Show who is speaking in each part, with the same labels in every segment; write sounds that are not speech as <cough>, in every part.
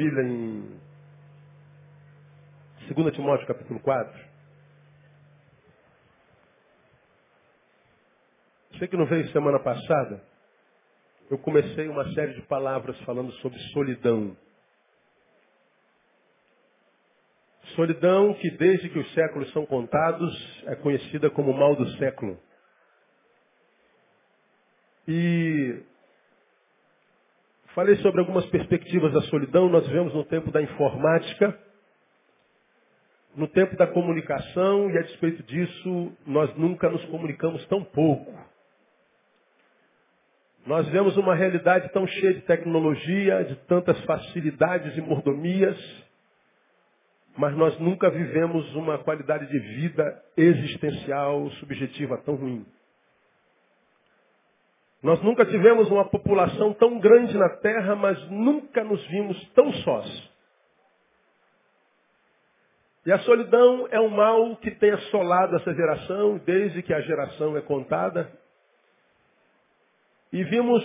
Speaker 1: Bíblia em 2 Timóteo capítulo 4. Você que não veio semana passada, eu comecei uma série de palavras falando sobre solidão. Solidão que desde que os séculos são contados é conhecida como mal do século. E falei sobre algumas perspectivas da solidão. Nós vivemos no tempo da informática, no tempo da comunicação, e a despeito disso, nós nunca nos comunicamos tão pouco. Nós vemos uma realidade tão cheia de tecnologia, de tantas facilidades e mordomias, mas nós nunca vivemos uma qualidade de vida existencial, subjetiva tão ruim. Nós nunca tivemos uma população tão grande na Terra, mas nunca nos vimos tão sós. E a solidão é um mal que tem assolado essa geração, desde que a geração é contada. E vimos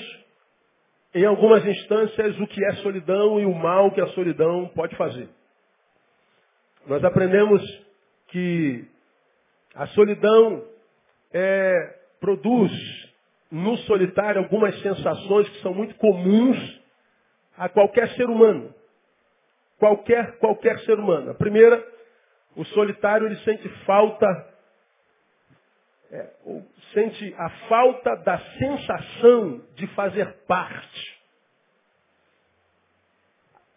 Speaker 1: em algumas instâncias o que é solidão e o mal que a solidão pode fazer. Nós aprendemos que a solidão é, produz no solitário algumas sensações que são muito comuns a qualquer ser humano. Qualquer, qualquer ser humano. A primeira, o solitário ele sente falta, é, sente a falta da sensação de fazer parte.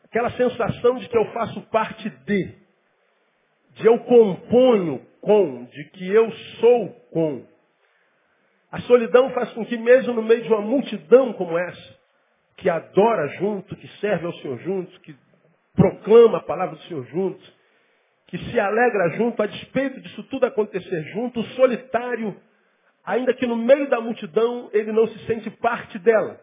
Speaker 1: Aquela sensação de que eu faço parte de, de eu componho com, de que eu sou com. A solidão faz com que mesmo no meio de uma multidão como essa, que adora junto, que serve ao Senhor junto, que proclama a palavra do Senhor junto, que se alegra junto, a despeito disso tudo acontecer junto, o solitário, ainda que no meio da multidão, ele não se sente parte dela.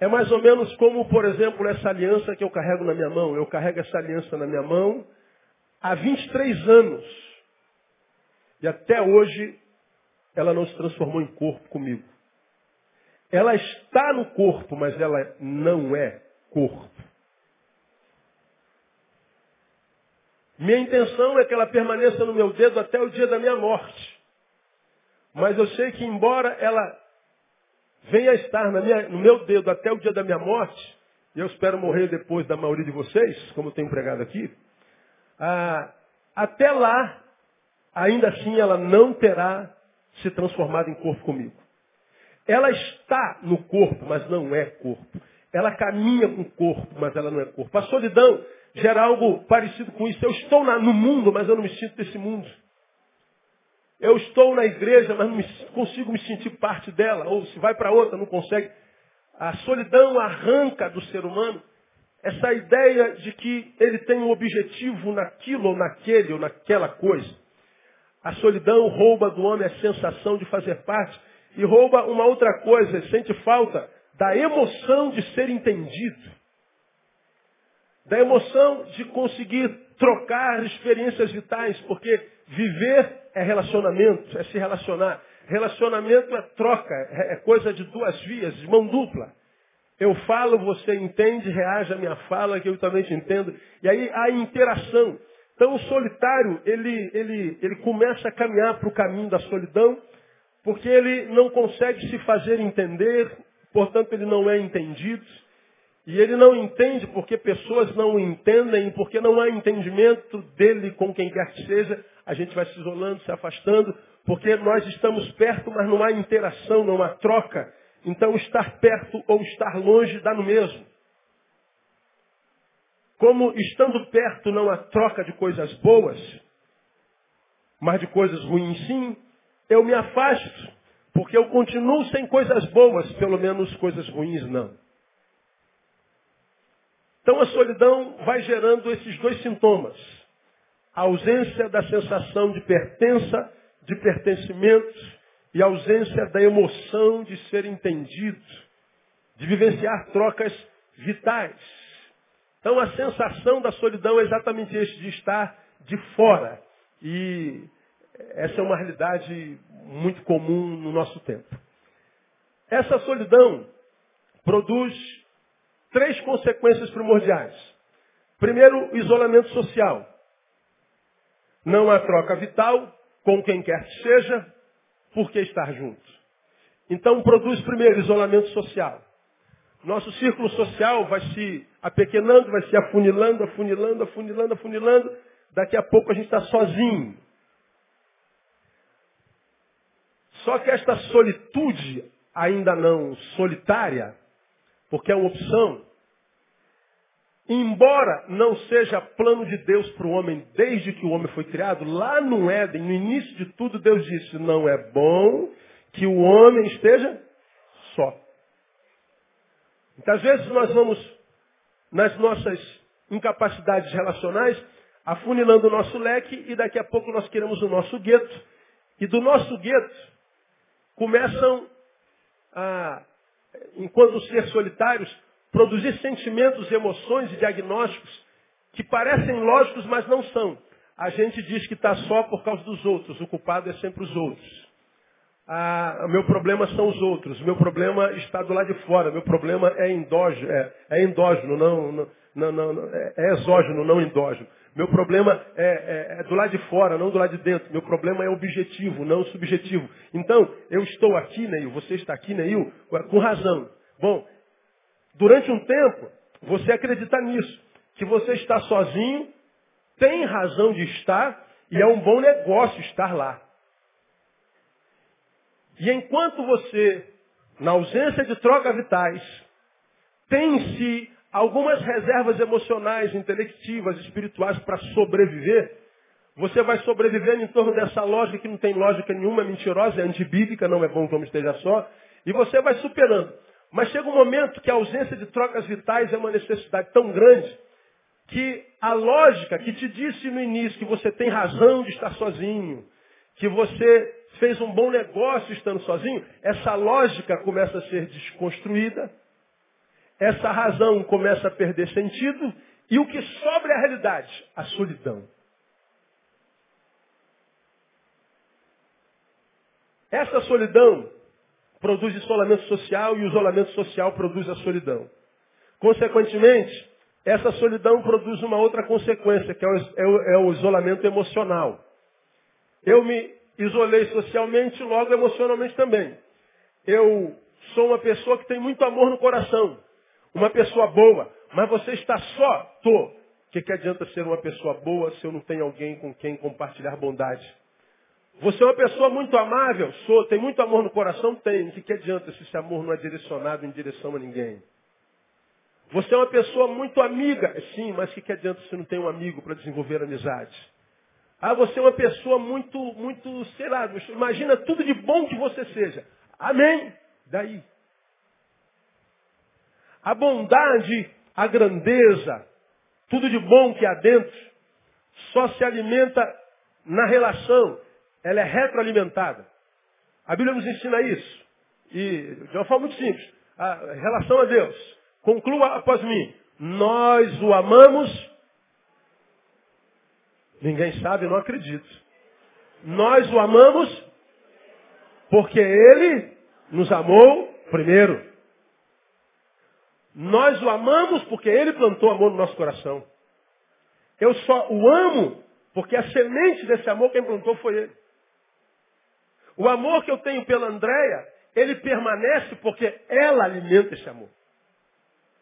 Speaker 1: É mais ou menos como, por exemplo, essa aliança que eu carrego na minha mão. Eu carrego essa aliança na minha mão há 23 anos. E até hoje ela não se transformou em corpo comigo. Ela está no corpo, mas ela não é corpo. Minha intenção é que ela permaneça no meu dedo até o dia da minha morte. Mas eu sei que embora ela venha estar minha, no meu dedo até o dia da minha morte, e eu espero morrer depois da maioria de vocês, como eu tenho pregado aqui, ah, até lá, ainda assim ela não terá se transformado em corpo comigo. Ela está no corpo, mas não é corpo. Ela caminha com o corpo, mas ela não é corpo. A solidão gera algo parecido com isso. Eu estou na, no mundo, mas eu não me sinto desse mundo. Eu estou na igreja, mas não me, consigo me sentir parte dela. Ou se vai para outra, não consegue. A solidão arranca do ser humano essa ideia de que ele tem um objetivo naquilo ou naquele ou naquela coisa. A solidão rouba do homem a sensação de fazer parte e rouba uma outra coisa, sente falta da emoção de ser entendido, da emoção de conseguir trocar experiências vitais, porque viver é relacionamento, é se relacionar. Relacionamento é troca, é coisa de duas vias, de mão dupla. Eu falo, você entende, reage à minha fala, que eu também te entendo. E aí há interação. Então o solitário, ele, ele, ele começa a caminhar para o caminho da solidão, porque ele não consegue se fazer entender, portanto ele não é entendido. E ele não entende porque pessoas não o entendem, porque não há entendimento dele com quem quer que seja, a gente vai se isolando, se afastando, porque nós estamos perto, mas não há interação, não há troca. Então estar perto ou estar longe dá no mesmo. Como estando perto não há troca de coisas boas, mas de coisas ruins sim, eu me afasto, porque eu continuo sem coisas boas, pelo menos coisas ruins não. Então a solidão vai gerando esses dois sintomas. A ausência da sensação de pertença, de pertencimento, e a ausência da emoção de ser entendido, de vivenciar trocas vitais. Então a sensação da solidão é exatamente este, de estar de fora. E essa é uma realidade muito comum no nosso tempo. Essa solidão produz três consequências primordiais. Primeiro, isolamento social. Não há troca vital com quem quer que seja, por que estar junto? Então produz primeiro isolamento social. Nosso círculo social vai se apequenando, vai se afunilando, afunilando, afunilando, afunilando. Daqui a pouco a gente está sozinho. Só que esta solitude, ainda não solitária, porque é uma opção, embora não seja plano de Deus para o homem desde que o homem foi criado, lá no Éden, no início de tudo, Deus disse, não é bom que o homem esteja só. Muitas vezes nós vamos, nas nossas incapacidades relacionais, afunilando o nosso leque e daqui a pouco nós queremos o nosso gueto. E do nosso gueto começam a, enquanto ser solitários, produzir sentimentos, emoções e diagnósticos que parecem lógicos, mas não são. A gente diz que está só por causa dos outros, o culpado é sempre os outros. Ah, meu problema são os outros, meu problema está do lado de fora, meu problema é endógeno, é, é endógeno, não, não, não, não é, é exógeno, não endógeno. Meu problema é, é, é, do lado de fora, não do lado de dentro. Meu problema é objetivo, não subjetivo. Então, eu estou aqui, Neil, você está aqui, Neil, com razão. Bom, Durante um tempo, você acredita nisso, que você está sozinho, tem razão de estar e é um bom negócio estar lá. E enquanto você, na ausência de trocas vitais, tem em si algumas reservas emocionais, intelectivas, espirituais para sobreviver, você vai sobrevivendo em torno dessa lógica que não tem lógica nenhuma, é mentirosa, é antibíblica, não é bom que homem esteja só, e você vai superando. Mas chega um momento que a ausência de trocas vitais é uma necessidade tão grande que a lógica que te disse no início que você tem razão de estar sozinho, que você fez um bom negócio estando sozinho, essa lógica começa a ser desconstruída, essa razão começa a perder sentido, e o que sobra é a realidade, a solidão. Essa solidão produz isolamento social e o isolamento social produz a solidão. Consequentemente, essa solidão produz uma outra consequência, que é o, é o, é o isolamento emocional. Eu me isolei socialmente, logo emocionalmente também. Eu sou uma pessoa que tem muito amor no coração, uma pessoa boa, mas você está só? Tô. O que, que adianta ser uma pessoa boa se eu não tenho alguém com quem compartilhar bondade? Você é uma pessoa muito amável? Sou. Tem muito amor no coração? Tem. O que, que adianta se esse amor não é direcionado em direção a ninguém? Você é uma pessoa muito amiga? Sim, mas o que, que adianta se não tem um amigo para desenvolver amizade? Ah, você é uma pessoa muito, muito, sei lá, imagina tudo de bom que você seja. Amém? Daí. A bondade, a grandeza, tudo de bom que há dentro, só se alimenta na relação ela é retroalimentada. A Bíblia nos ensina isso. E de uma forma muito simples. A relação a Deus. Conclua após mim. Nós o amamos. Ninguém sabe, não acredito. Nós o amamos porque ele nos amou primeiro. Nós o amamos porque ele plantou amor no nosso coração. Eu só o amo porque a semente desse amor quem plantou foi ele. O amor que eu tenho pela Andréia, ele permanece porque ela alimenta esse amor.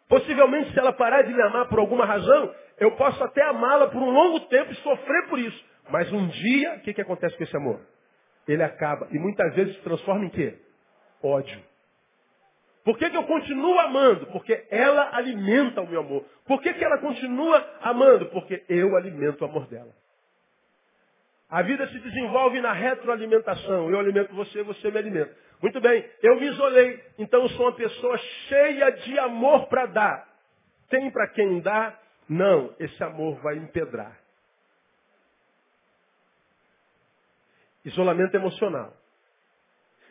Speaker 1: Possivelmente, se ela parar de me amar por alguma razão, eu posso até amá-la por um longo tempo e sofrer por isso. Mas um dia, o que, que acontece com esse amor? Ele acaba. E muitas vezes se transforma em quê? Ódio. Por que, que eu continuo amando? Porque ela alimenta o meu amor. Por que, que ela continua amando? Porque eu alimento o amor dela. A vida se desenvolve na retroalimentação. Eu alimento você, você me alimenta. Muito bem, eu me isolei, então sou uma pessoa cheia de amor para dar. tem para quem dá, não, esse amor vai empedrar. Isolamento emocional.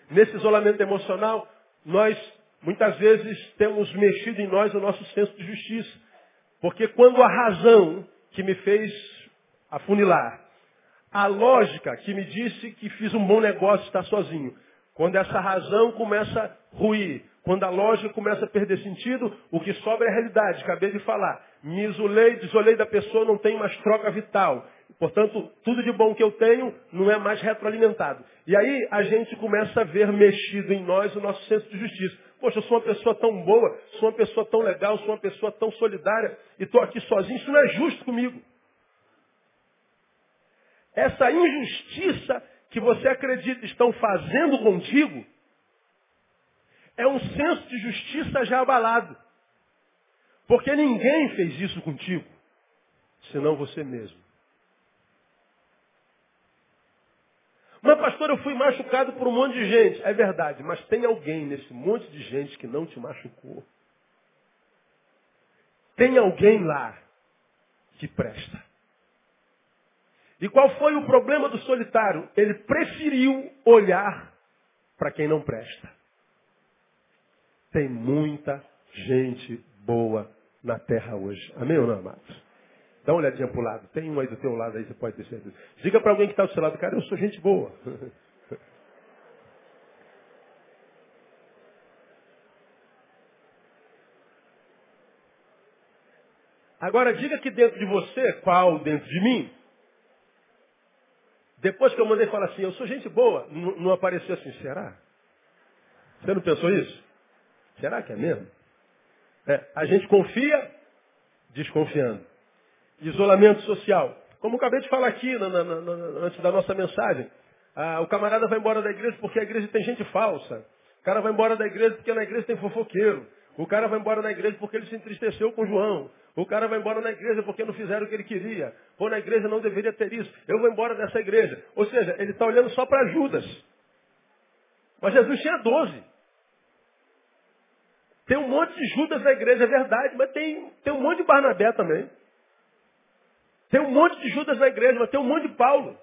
Speaker 1: Nesse isolamento emocional, nós muitas vezes temos mexido em nós o nosso senso de justiça. Porque quando a razão que me fez afunilar, a lógica que me disse que fiz um bom negócio estar sozinho, quando essa razão começa a ruir, quando a lógica começa a perder sentido, o que sobra é a realidade. Acabei de falar. Me isolei, desolei da pessoa, não tenho mais troca vital. Portanto, tudo de bom que eu tenho não é mais retroalimentado. E aí a gente começa a ver mexido em nós o nosso senso de justiça. Poxa, eu sou uma pessoa tão boa, sou uma pessoa tão legal, sou uma pessoa tão solidária e estou aqui sozinho. Isso não é justo comigo. Essa injustiça que você acredita estão fazendo contigo é um senso de justiça já abalado. Porque ninguém fez isso contigo, senão você mesmo. Mas, pastor, eu fui machucado por um monte de gente. É verdade, mas tem alguém nesse monte de gente que não te machucou. Tem alguém lá que presta. E qual foi o problema do solitário? Ele preferiu olhar para quem não presta. Tem muita gente boa na terra hoje. Amém ou não, amados? Dá uma olhadinha para o lado. Tem um aí do teu lado aí, você pode ter certeza. Diga para alguém que está do seu lado, cara, eu sou gente boa. <laughs> Agora diga que dentro de você, qual dentro de mim? Depois que eu mandei falar assim, eu sou gente boa, não, apareceu assim, será? Você não pensou isso? Será que é mesmo? É, a gente confia desconfiando. Isolamento social. Como acabei de falar aqui na, na, na, antes da nossa mensagem. Ah, o camarada vai embora da igreja porque a igreja tem gente falsa. O cara vai embora da igreja porque na igreja tem fofoqueiro. O cara vai embora da igreja porque ele se entristeceu com João. O cara vai embora na igreja porque não fizeram o que ele queria. Ou na igreja não deveria ter isso. Eu vou embora dessa igreja. Ou seja, ele está olhando só para Judas. Mas Jesus tinha doze. Tem um monte de Judas na igreja, é verdade, mas tem, tem um monte de Barnabé também. Tem um monte de Judas na igreja, mas tem um monte de Paulo.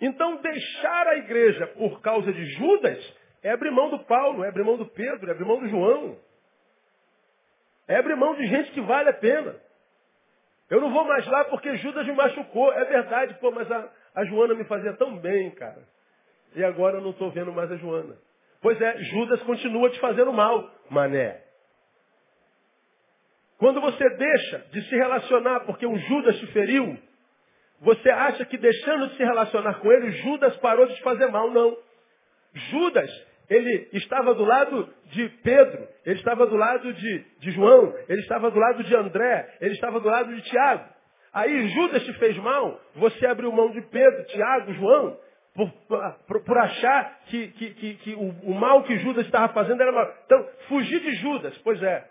Speaker 1: Então, deixar a igreja por causa de Judas é abrir mão do Paulo, é abrir mão do Pedro, é abrir mão do João. Abrir mão de gente que vale a pena. Eu não vou mais lá porque Judas me machucou. É verdade, pô, mas a, a Joana me fazia tão bem, cara. E agora eu não estou vendo mais a Joana. Pois é, Judas continua te fazendo mal, mané. Quando você deixa de se relacionar porque um Judas te feriu, você acha que deixando de se relacionar com ele, Judas parou de te fazer mal. Não. Judas, ele estava do lado de Pedro, ele estava do lado de, de João, ele estava do lado de André, ele estava do lado de Tiago. Aí Judas te fez mal, você abriu mão de Pedro, Tiago, João, por, por, por achar que, que, que, que o, o, mal que Judas estava fazendo era mal. Então, fugir de Judas, pois é,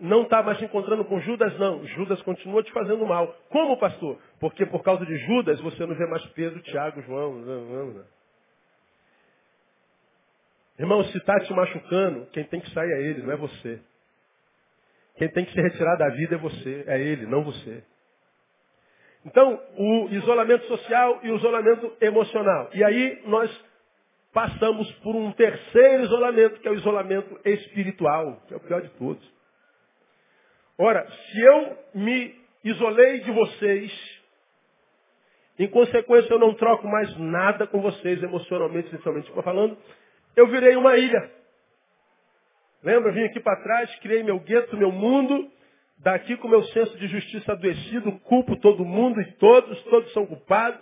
Speaker 1: não está mais se encontrando com Judas, não. Judas continua te fazendo mal. Como, pastor? Porque por causa de Judas você não vê mais Pedro, Tiago, João. Não, não, não. Irmão, se está te machucando, quem tem que sair é ele, não é você. Quem tem que se retirar da vida é você, é ele, não você. Então, o isolamento social e o isolamento emocional. E aí nós passamos por um terceiro isolamento, que é o isolamento espiritual, que é o pior de todos. Ora, se eu me isolei de vocês, em consequência eu não troco mais nada com vocês emocionalmente, sexualmente estou falando, eu virei uma ilha. Lembra? Vim aqui para trás, criei meu gueto, meu mundo, daqui com meu senso de justiça adoecido, culpo todo mundo e todos, todos são culpados.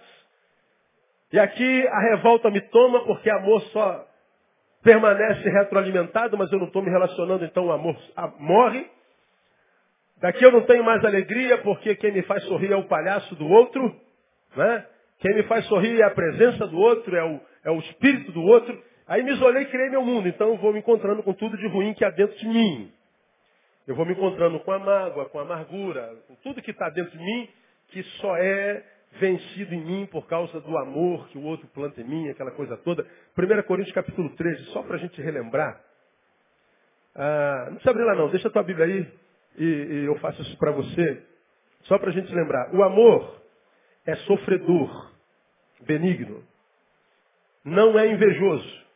Speaker 1: E aqui a revolta me toma porque amor só permanece retroalimentado, mas eu não estou me relacionando, então o amor morre. Daqui eu não tenho mais alegria porque quem me faz sorrir é o palhaço do outro. Né? Quem me faz sorrir é a presença do outro, é o, é o espírito do outro. Aí me isolei e criei meu mundo. Então eu vou me encontrando com tudo de ruim que há dentro de mim. Eu vou me encontrando com a mágoa, com a amargura, com tudo que está dentro de mim, que só é vencido em mim por causa do amor que o outro planta em mim, aquela coisa toda. 1 Coríntios capítulo 13, só para a gente relembrar. Ah, não precisa abrir lá não, deixa a tua Bíblia aí e, e eu faço isso para você, só para a gente lembrar. O amor é sofredor, benigno. Não é invejoso.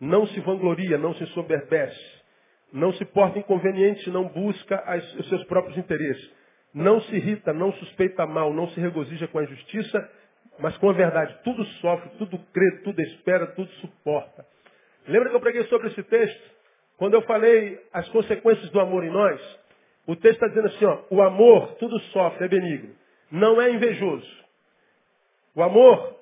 Speaker 1: Não se vangloria, não se soberbece. Não se porta inconveniente, não busca as, os seus próprios interesses. Não se irrita, não suspeita mal, não se regozija com a injustiça, mas com a verdade. Tudo sofre, tudo crê, tudo espera, tudo suporta. Lembra que eu preguei sobre esse texto? Quando eu falei as consequências do amor em nós, o texto está dizendo assim, ó, o amor tudo sofre, é benigno. Não é invejoso. O amor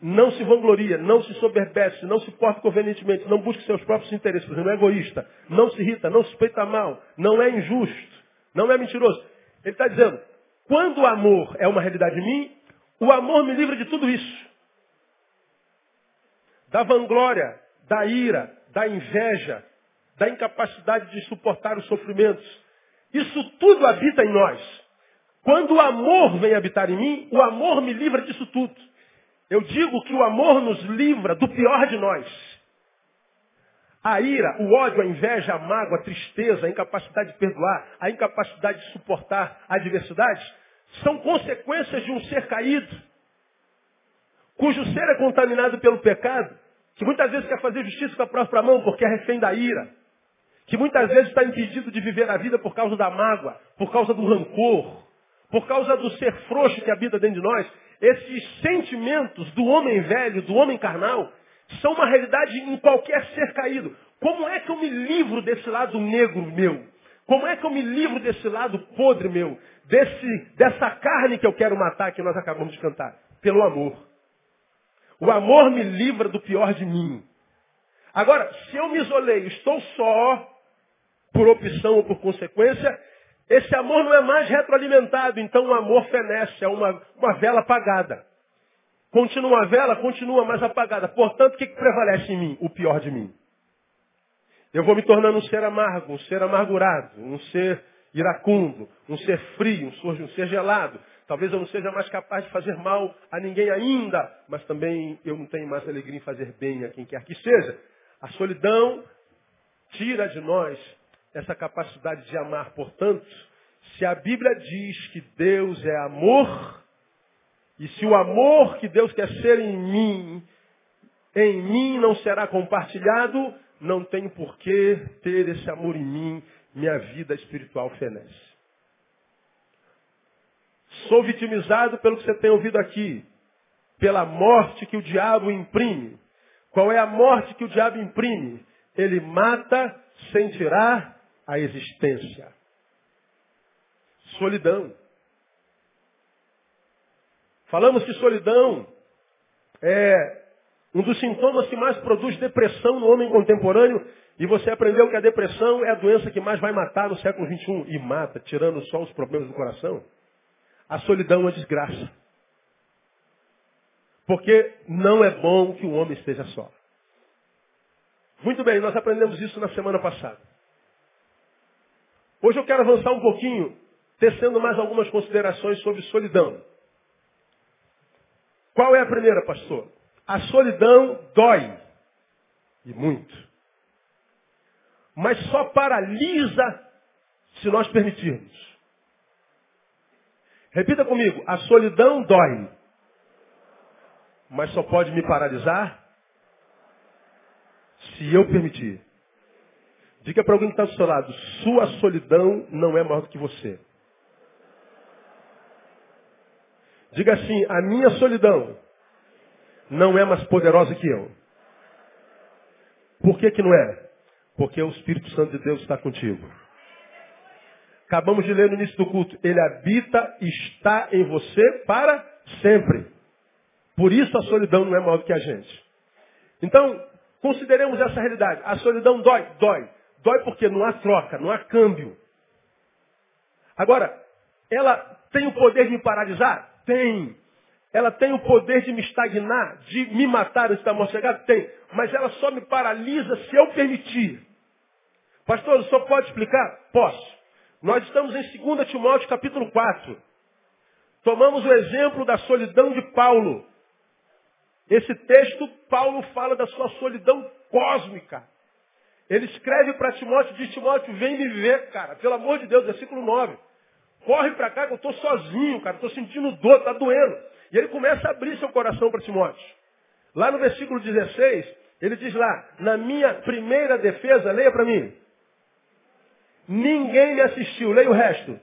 Speaker 1: não se vangloria, não se soberbece, não se porta convenientemente, não busca seus próprios interesses, não é egoísta, não se irrita, não suspeita mal, não é injusto, não é mentiroso. Ele está dizendo, quando o amor é uma realidade em mim, o amor me livra de tudo isso. Da vanglória, da ira, da inveja, da incapacidade de suportar os sofrimentos. Isso tudo habita em nós. Quando o amor vem habitar em mim, o amor me livra disso tudo. Eu digo que o amor nos livra do pior de nós. A ira, o ódio, a inveja, a mágoa, a tristeza, a incapacidade de perdoar, a incapacidade de suportar adversidades, são consequências de um ser caído, cujo ser é contaminado pelo pecado, que muitas vezes quer fazer justiça com a própria mão porque é refém da ira, que muitas vezes está impedido de viver a vida por causa da mágoa, por causa do rancor, por causa do ser frouxo que habita dentro de nós, esses sentimentos do homem velho, do homem carnal, são uma realidade em qualquer ser caído. Como é que eu me livro desse lado negro meu? Como é que eu me livro desse lado podre meu? Desse, dessa carne que eu quero matar, que nós acabamos de cantar? Pelo amor. O amor me livra do pior de mim. Agora, se eu me isolei, estou só, por opção ou por consequência, esse amor não é mais retroalimentado, então o amor fenece, é uma, uma vela apagada. Continua a vela, continua mais apagada. Portanto, o que, que prevalece em mim? O pior de mim. Eu vou me tornando um ser amargo, um ser amargurado, um ser iracundo, um ser frio, um ser gelado. Talvez eu não seja mais capaz de fazer mal a ninguém ainda, mas também eu não tenho mais alegria em fazer bem a quem quer que seja. A solidão tira de nós essa capacidade de amar. Portanto, se a Bíblia diz que Deus é amor, e se o amor que Deus quer ser em mim, em mim não será compartilhado, não tenho por que ter esse amor em mim, minha vida espiritual fenece. Sou vitimizado pelo que você tem ouvido aqui, pela morte que o diabo imprime. Qual é a morte que o diabo imprime? Ele mata sem tirar a existência. Solidão. Falamos que solidão é um dos sintomas que mais produz depressão no homem contemporâneo. E você aprendeu que a depressão é a doença que mais vai matar no século XXI. E mata, tirando só os problemas do coração. A solidão é desgraça. Porque não é bom que o homem esteja só. Muito bem, nós aprendemos isso na semana passada. Hoje eu quero avançar um pouquinho, tecendo mais algumas considerações sobre solidão. Qual é a primeira, pastor? A solidão dói. E muito. Mas só paralisa se nós permitirmos. Repita comigo. A solidão dói. Mas só pode me paralisar se eu permitir. Diga para alguém que está do seu lado, sua solidão não é maior do que você. Diga assim, a minha solidão não é mais poderosa que eu. Por que, que não é? Porque o Espírito Santo de Deus está contigo. Acabamos de ler no início do culto. Ele habita e está em você para sempre. Por isso a solidão não é maior do que a gente. Então, consideremos essa realidade. A solidão dói? Dói. Dói porque não há troca, não há câmbio. Agora, ela tem o poder de me paralisar? Tem. Ela tem o poder de me estagnar, de me matar antes da morte chegar? Tem. Mas ela só me paralisa se eu permitir. Pastor, senhor pode explicar? Posso. Nós estamos em 2 Timóteo capítulo 4. Tomamos o exemplo da solidão de Paulo. Esse texto, Paulo fala da sua solidão cósmica. Ele escreve para Timóteo, diz Timóteo, vem me ver, cara, pelo amor de Deus, versículo 9. Corre para cá que eu estou sozinho, cara, estou sentindo dor, está doendo. E ele começa a abrir seu coração para Timóteo. Lá no versículo 16, ele diz lá, na minha primeira defesa, leia para mim. Ninguém me assistiu, leia o resto.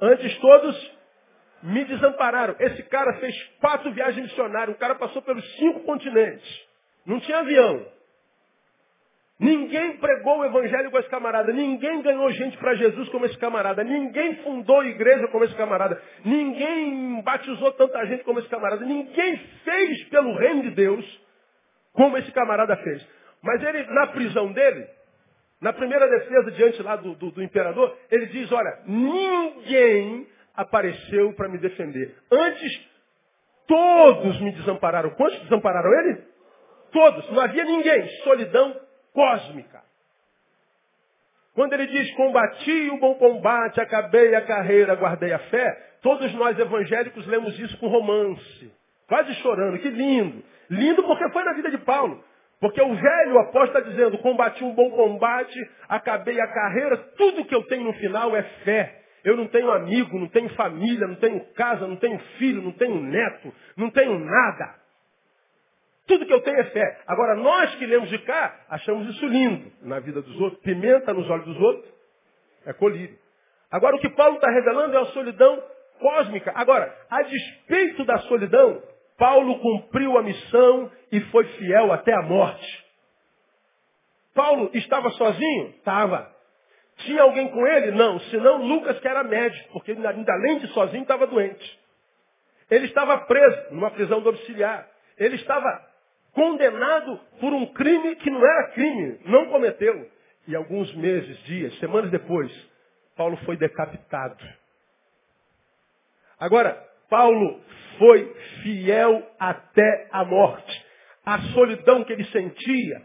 Speaker 1: Antes todos me desampararam. Esse cara fez quatro viagens missionárias, o cara passou pelos cinco continentes. Não tinha avião. Ninguém pregou o evangelho com esse camarada. Ninguém ganhou gente para Jesus como esse camarada. Ninguém fundou igreja como esse camarada. Ninguém batizou tanta gente como esse camarada. Ninguém fez pelo reino de Deus como esse camarada fez. Mas ele, na prisão dele, na primeira defesa diante lá do, do, do imperador, ele diz, olha, ninguém apareceu para me defender. Antes, todos me desampararam. Quantos desampararam ele? Todos. Não havia ninguém. Solidão cósmica. Quando ele diz, combati o bom combate, acabei a carreira, guardei a fé, todos nós evangélicos lemos isso com romance. Quase chorando. Que lindo. Lindo porque foi na vida de Paulo. Porque o velho apóstolo está dizendo, combati um bom combate, acabei a carreira, tudo que eu tenho no final é fé. Eu não tenho amigo, não tenho família, não tenho casa, não tenho filho, não tenho neto, não tenho nada. Tudo que eu tenho é fé. Agora, nós que lemos de cá, achamos isso lindo na vida dos outros. Pimenta nos olhos dos outros é colírio. Agora, o que Paulo está revelando é a solidão cósmica. Agora, a despeito da solidão, Paulo cumpriu a missão e foi fiel até a morte. Paulo estava sozinho? Estava. Tinha alguém com ele? Não. Senão Lucas, que era médico, porque ainda além de sozinho estava doente. Ele estava preso numa prisão domiciliar. Ele estava condenado por um crime que não era crime, não cometeu. E alguns meses, dias, semanas depois, Paulo foi decapitado. Agora, Paulo foi fiel até a morte. A solidão que ele sentia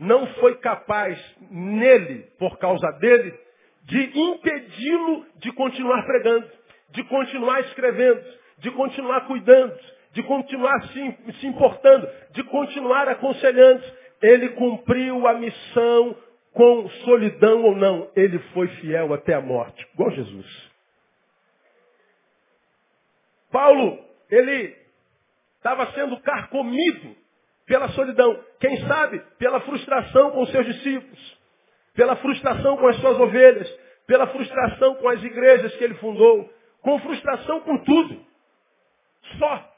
Speaker 1: não foi capaz nele, por causa dele, de impedi-lo de continuar pregando, de continuar escrevendo, de continuar cuidando, de continuar se, se importando, de continuar aconselhando. Ele cumpriu a missão com solidão ou não. Ele foi fiel até a morte, igual Jesus. Paulo, ele estava sendo carcomido pela solidão. Quem sabe pela frustração com seus discípulos, pela frustração com as suas ovelhas, pela frustração com as igrejas que ele fundou, com frustração com tudo. Só.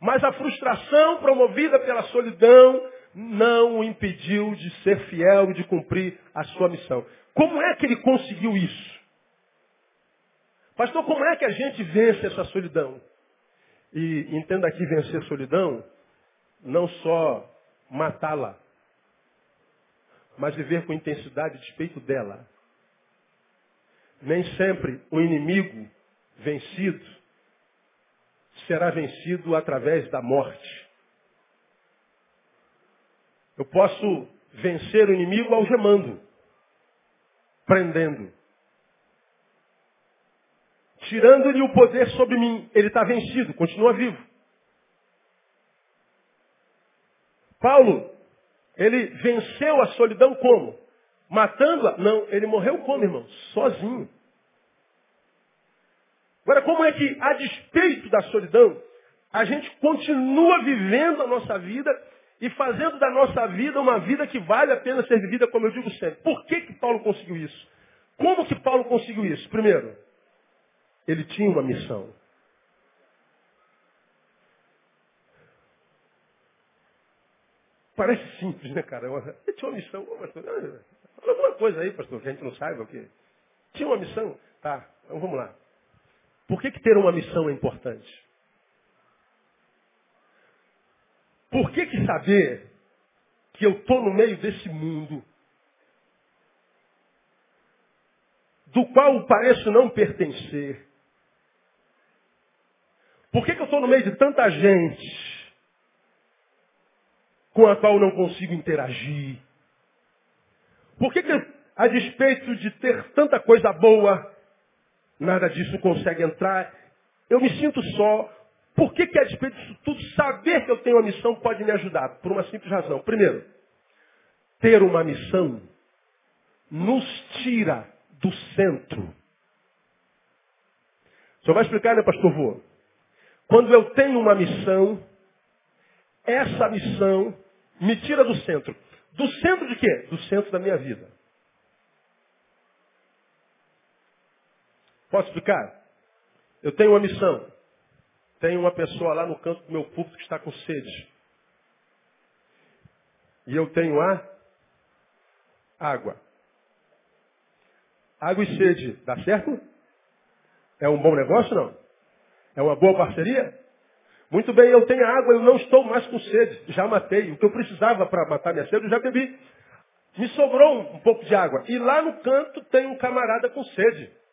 Speaker 1: Mas a frustração promovida pela solidão não o impediu de ser fiel e de cumprir a sua missão. Como é que ele conseguiu isso? Pastor, como é que a gente vence essa solidão? E entenda aqui vencer solidão, não só matá-la, mas viver com intensidade a despeito dela. Nem sempre o inimigo vencido será vencido através da morte. Eu posso vencer o inimigo algemando, prendendo. Tirando-lhe o poder sobre mim, ele está vencido, continua vivo. Paulo, ele venceu a solidão como? Matando-a? Não, ele morreu como, irmão? Sozinho. Agora, como é que, a despeito da solidão, a gente continua vivendo a nossa vida e fazendo da nossa vida uma vida que vale a pena ser vivida, como eu digo sempre. Por que, que Paulo conseguiu isso? Como que Paulo conseguiu isso? Primeiro, ele tinha uma missão. Parece simples, né, cara? Ele tinha uma missão. Fala alguma coisa aí, pastor, que a gente não saiba o quê? Tinha uma missão? Tá, então vamos lá. Por que, que ter uma missão é importante? Por que, que saber que eu estou no meio desse mundo, do qual pareço não pertencer? Por que, que eu estou no meio de tanta gente com a qual não consigo interagir? Por que, que a despeito de ter tanta coisa boa, Nada disso consegue entrar. Eu me sinto só. Por que, que a despeito disso tudo, saber que eu tenho uma missão pode me ajudar? Por uma simples razão. Primeiro, ter uma missão nos tira do centro. Senhor vai explicar, né, pastor Vô? Quando eu tenho uma missão, essa missão me tira do centro. Do centro de quê? Do centro da minha vida. Posso explicar? Eu tenho uma missão. Tem uma pessoa lá no canto do meu púlpito que está com sede. E eu tenho a água. Água e sede, dá certo? É um bom negócio não? É uma boa parceria? Muito bem, eu tenho água, eu não estou mais com sede. Já matei. O que eu precisava para matar minha sede, eu já bebi. Me sobrou um pouco de água. E lá no canto tem um camarada com sede.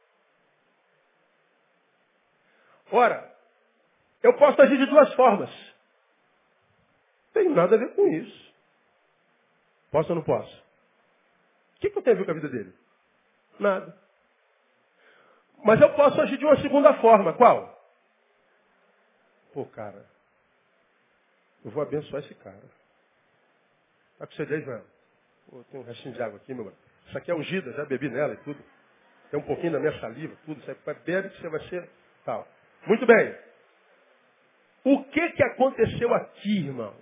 Speaker 1: Ora, eu posso agir de duas formas. Tem nada a ver com isso. Posso ou não posso? O que, que eu tenho a ver com a vida dele? Nada. Mas eu posso agir de uma segunda forma. Qual? Pô, cara, eu vou abençoar esse cara. Tá com sede aí, Joel? Pô, tem um restinho de água aqui, meu mano. Isso aqui é ungida, já bebi nela e tudo. Tem um pouquinho da minha saliva, tudo. Você bebe que você vai ser tal. Muito bem. O que que aconteceu aqui, irmão?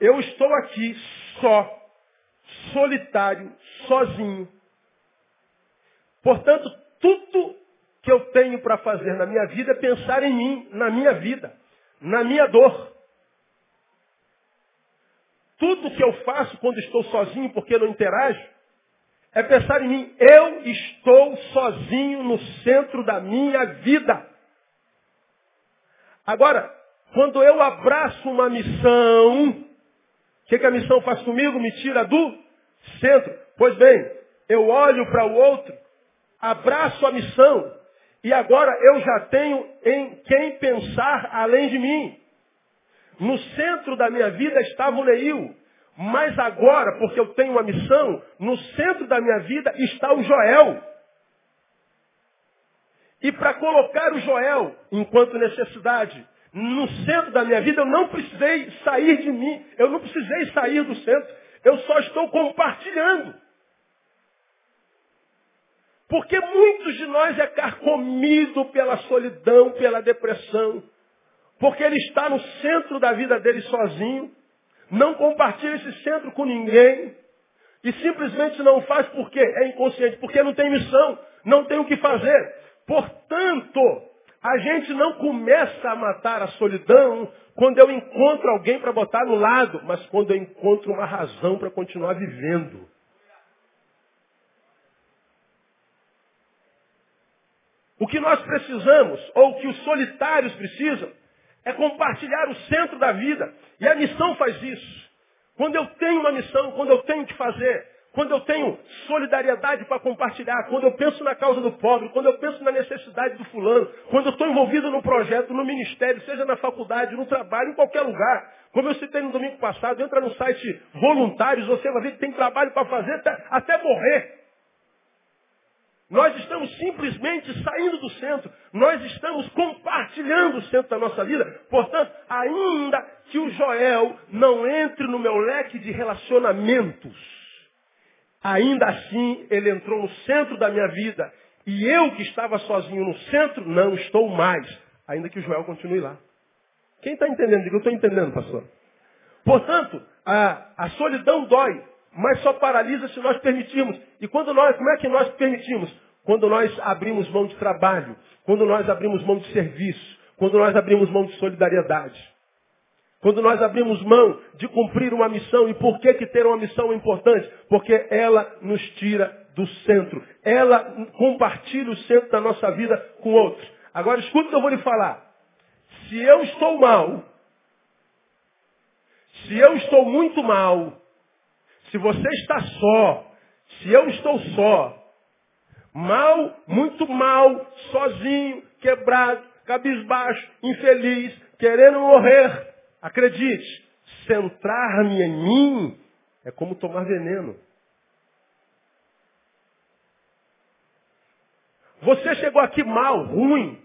Speaker 1: Eu estou aqui só, solitário, sozinho. Portanto, tudo que eu tenho para fazer na minha vida é pensar em mim, na minha vida, na minha dor. Tudo que eu faço quando estou sozinho porque não interajo, é pensar em mim. Eu estou sozinho no centro da minha vida. Agora, quando eu abraço uma missão, o que, que a missão faz comigo? Me tira do centro. Pois bem, eu olho para o outro, abraço a missão, e agora eu já tenho em quem pensar além de mim. No centro da minha vida estava o Neil. Mas agora, porque eu tenho uma missão, no centro da minha vida está o Joel. E para colocar o Joel, enquanto necessidade, no centro da minha vida, eu não precisei sair de mim, eu não precisei sair do centro, eu só estou compartilhando. Porque muitos de nós é carcomido pela solidão, pela depressão. Porque ele está no centro da vida dele sozinho, não compartilha esse centro com ninguém, e simplesmente não faz porque é inconsciente, porque não tem missão, não tem o que fazer. Portanto, a gente não começa a matar a solidão quando eu encontro alguém para botar no lado, mas quando eu encontro uma razão para continuar vivendo. O que nós precisamos, ou o que os solitários precisam, é compartilhar o centro da vida. E a missão faz isso. Quando eu tenho uma missão, quando eu tenho que fazer, quando eu tenho solidariedade para compartilhar, quando eu penso na causa do pobre, quando eu penso na necessidade do fulano, quando eu estou envolvido no projeto, no ministério, seja na faculdade, no trabalho, em qualquer lugar. Como eu citei no domingo passado, entra no site voluntários, você vai ver que tem trabalho para fazer até, até morrer. Nós estamos simplesmente saindo do centro. Nós estamos compartilhando o centro da nossa vida. Portanto, ainda que o Joel não entre no meu leque de relacionamentos, ainda assim ele entrou no centro da minha vida. E eu que estava sozinho no centro, não estou mais. Ainda que o Joel continue lá. Quem está entendendo? Eu estou entendendo, pastor. Portanto, a, a solidão dói mas só paralisa se nós permitirmos. E quando nós, como é que nós permitimos? Quando nós abrimos mão de trabalho, quando nós abrimos mão de serviço, quando nós abrimos mão de solidariedade. Quando nós abrimos mão de cumprir uma missão, e por que, que ter uma missão é importante? Porque ela nos tira do centro. Ela compartilha o centro da nossa vida com outros. Agora escuta o que eu vou lhe falar. Se eu estou mal, se eu estou muito mal, se você está só, se eu estou só, mal, muito mal, sozinho, quebrado, cabisbaixo, infeliz, querendo morrer, acredite, centrar-me em mim é como tomar veneno. Você chegou aqui mal, ruim,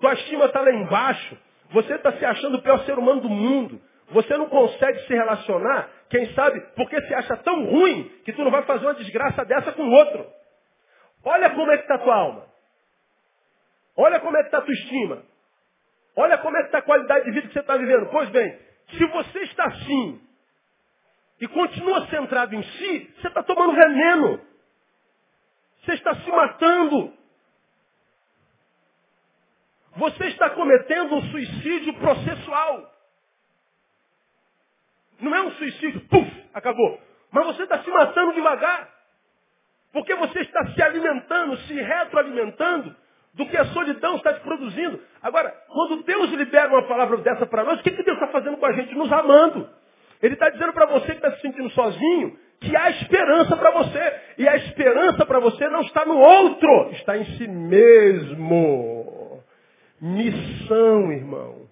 Speaker 1: tua estima está lá embaixo, você está se achando o pior ser humano do mundo, Você não consegue se relacionar, quem sabe, porque se acha tão ruim que tu não vai fazer uma desgraça dessa com o outro. Olha como é que está a tua alma. Olha como é que está a tua estima. Olha como é que está a qualidade de vida que você está vivendo. Pois bem, se você está assim e continua centrado em si, você está tomando veneno. Você está se matando. Você está cometendo um suicídio processual. Não é um suicídio, puf, acabou. Mas você está se matando devagar. Porque você está se alimentando, se retroalimentando do que a solidão está te produzindo. Agora, quando Deus libera uma palavra dessa para nós, o que, que Deus está fazendo com a gente? Nos amando. Ele está dizendo para você que está se sentindo sozinho, que há esperança para você. E a esperança para você não está no outro, está em si mesmo. Missão, irmão.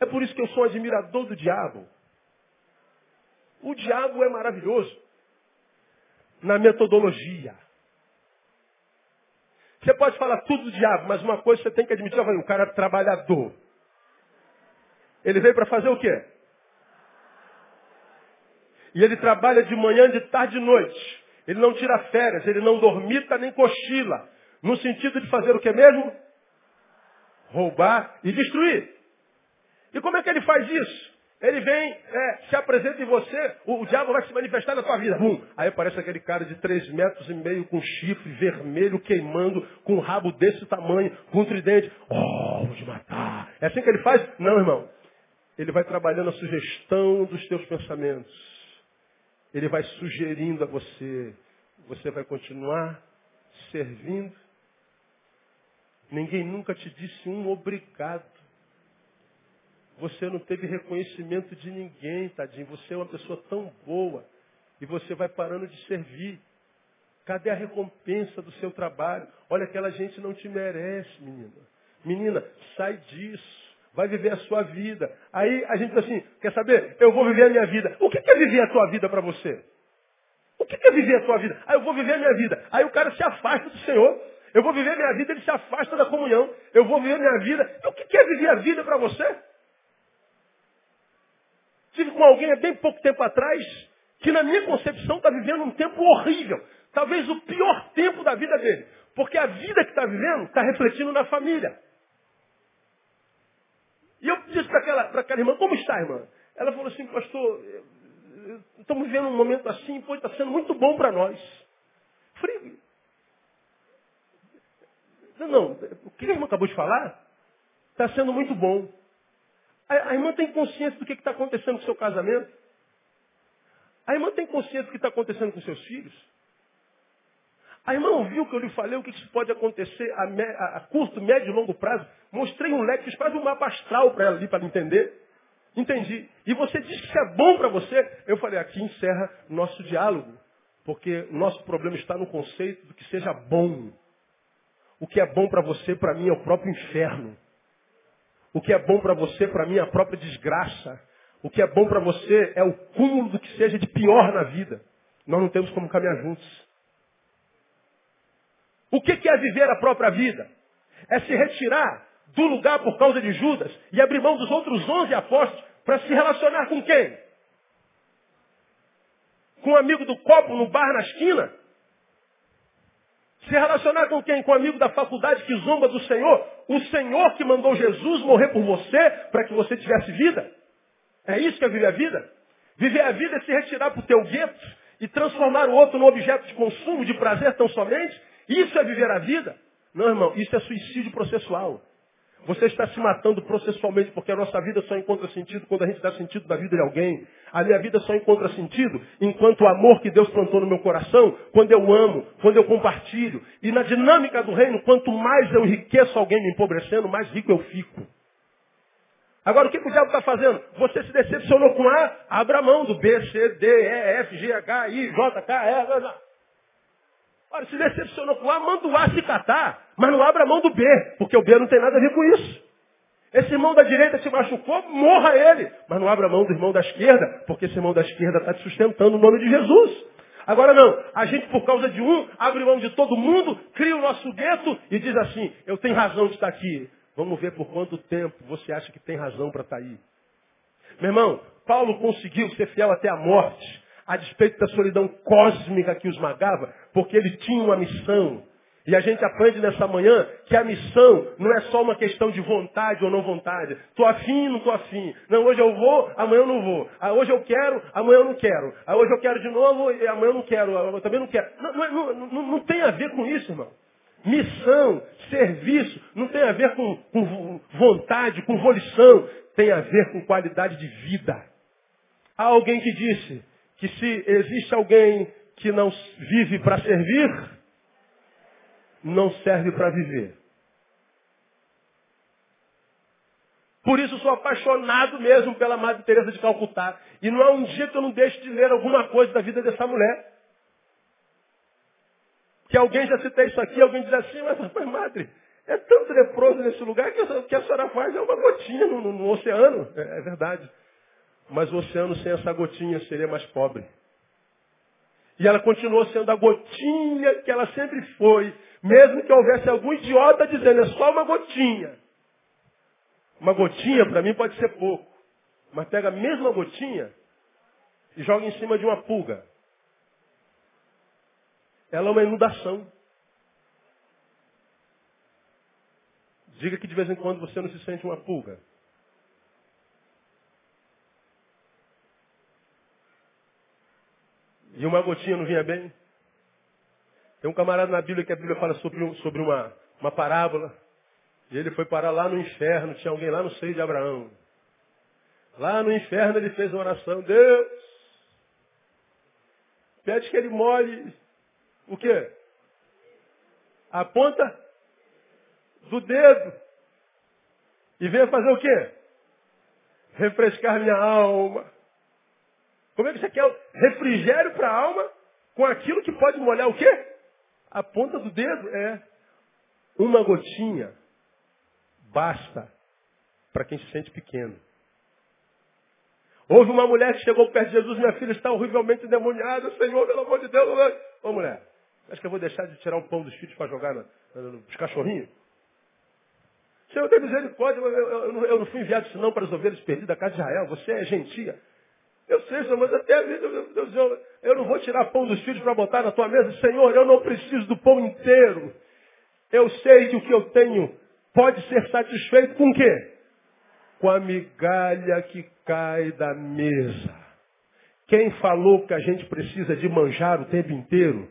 Speaker 1: É por isso que eu sou um admirador do diabo. O diabo é maravilhoso na metodologia. Você pode falar tudo do diabo, mas uma coisa você tem que admitir, o cara é trabalhador. Ele veio para fazer o quê? E ele trabalha de manhã, de tarde e de noite. Ele não tira férias, ele não dormita nem cochila. No sentido de fazer o que mesmo? Roubar e destruir. E como é que ele faz isso? Ele vem, é, se apresenta em você, o, o, diabo vai se manifestar na tua vida. Bum. Aí aparece aquele cara de três metros e meio com chifre vermelho queimando, com um rabo desse tamanho, com um tridente. Oh, vou te matar. É assim que ele faz? Não, irmão. Ele vai trabalhando a sugestão dos teus pensamentos. Ele vai sugerindo a você. Você vai continuar servindo. Ninguém nunca te disse um obrigado. Você não teve reconhecimento de ninguém, tadinho. Você é uma pessoa tão boa. E você vai parando de servir. Cadê a recompensa do seu trabalho? Olha, aquela gente não te merece, menina. Menina, sai disso. Vai viver a sua vida. Aí a gente diz assim, quer saber? Eu vou viver a minha vida. O que é viver a tua vida para você? O que é viver a tua vida? Ah, eu vou viver a minha vida. Aí o cara se afasta do Senhor. Eu vou viver a minha vida, ele se afasta da comunhão. Eu vou viver a minha vida. O que é viver a vida para você? Com alguém há bem pouco tempo atrás, que na minha concepção está vivendo um tempo horrível. Talvez o pior tempo da vida dele. Porque a vida que está vivendo está refletindo na família. E eu disse para aquela, aquela irmã, como está, irmã? Ela falou assim, pastor, estamos vivendo um momento assim, pois está sendo muito bom para nós. Falei, não, não, o que a irmã acabou de falar está sendo muito bom. A, irmã tem consciência do que está acontecendo com o seu casamento? A irmã tem consciência do que está acontecendo com seus filhos? A irmã ouviu que eu lhe falei, o que isso pode acontecer a, me, a, a, curto, médio e longo prazo? Mostrei um leque, fiz quase um mapa astral para ela ali, para entender. Entendi. E você diz que isso é bom para você? Eu falei, aqui encerra nosso diálogo. Porque nosso problema está no conceito do que seja bom. O que é bom para você, para mim, é o próprio inferno. O que é bom para você, para mim, é a própria desgraça. O que é bom para você é o cúmulo do que seja de pior na vida. Nós não temos como caminhar juntos. O que é viver a própria vida? É se retirar do lugar por causa de Judas e abrir mão dos outros onze apóstolos para se relacionar com quem? Com um amigo do copo no bar na esquina? Se relacionar com quem? Com um amigo da faculdade que zomba do Senhor? O Senhor que mandou Jesus morrer por você para que você tivesse vida? É isso que é viver a vida? Viver a vida é se retirar para o teu gueto e transformar o outro num objeto de consumo, de prazer tão somente? Isso é viver a vida? Não, irmão, isso é suicídio processual. Você está se matando processualmente porque a nossa vida só encontra sentido quando a gente dá sentido na vida de alguém. A minha vida só encontra sentido enquanto o amor que Deus plantou no meu coração, quando eu amo, quando eu compartilho. E na dinâmica do reino, quanto mais eu enriqueço alguém me empobrecendo, mais rico eu fico. Agora, o que, que o diabo está fazendo? Você se decepcionou com A, abra mão do B, C, D, E, F, G, H, I, J, K, E, Ora, se decepcionou com o A, manda o A se catar, mas não abra mão do B, porque o B não tem nada a ver com isso. Esse irmão da direita se machucou, morra ele. Mas não abra mão do irmão da esquerda, porque esse irmão da esquerda está te sustentando o nome de Jesus. Agora não, a gente por causa de um, abre mão de todo mundo, cria o nosso gueto e diz assim, eu tenho razão de estar aqui. Vamos ver por quanto tempo você acha que tem razão para estar aí. Meu irmão, Paulo conseguiu ser fiel até a morte, a despeito da solidão cósmica que o esmagava, porque ele tinha uma missão. E a gente aprende nessa manhã que a missão não é só uma questão de vontade ou não vontade. Estou afim, não estou afim. Não, hoje eu vou, amanhã eu não vou. Ah, hoje eu quero, amanhã eu não quero. Ah, hoje eu quero de novo, e amanhã eu não quero. Eu também não quero. Não, não, não, não tem a ver com isso, irmão. Missão, serviço, não tem a ver com, com vontade, com volição. Tem a ver com qualidade de vida. Há alguém que disse que se existe alguém que não vive para servir, não serve para viver. Por isso sou apaixonado mesmo pela Madre Teresa de Calcutá. E não há um dia que eu não deixe de ler alguma coisa da vida dessa mulher. Que alguém já citei isso aqui, alguém diz assim, mas, mas Madre, é tanto leproso nesse lugar que a senhora faz é uma gotinha no, no, no oceano. É, é verdade. Mas o oceano sem essa gotinha seria mais pobre. E ela continuou sendo a gotinha que ela sempre foi, mesmo que houvesse algum idiota dizendo, é só uma gotinha. Uma gotinha para mim pode ser pouco. Mas pega a mesma gotinha e joga em cima de uma pulga. Ela é uma inundação. Diga que de vez em quando você não se sente uma pulga. E uma gotinha não vinha bem? Tem um camarada na Bíblia que a Bíblia fala sobre, sobre uma, uma parábola. E ele foi parar lá no inferno, tinha alguém lá no seio de Abraão. Lá no inferno ele fez uma oração, Deus, pede que ele molhe o quê? A ponta do dedo. E venha fazer o quê? Refrescar minha alma. Como é que você quer refrigério para a alma com aquilo que pode molhar o quê? A ponta do dedo é uma gotinha basta para quem se sente pequeno. Houve uma mulher que chegou perto de Jesus, minha filha está horrivelmente endemoniada, Senhor, pelo amor de Deus. Ô mulher, acho que eu vou deixar de tirar um pão dos filhos para jogar no, no, nos cachorrinhos? Senhor, tem misericórdia, eu, eu, eu, eu não fui enviado senão para as ovelhas perdidas da casa de Israel, você é gentia. Eu sei, Senhor, mas até a vida, eu, eu não vou tirar pão dos filhos para botar na tua mesa. Senhor, eu não preciso do pão inteiro. Eu sei que o que eu tenho pode ser satisfeito com o quê? Com a migalha que cai da mesa. Quem falou que a gente precisa de manjar o tempo inteiro?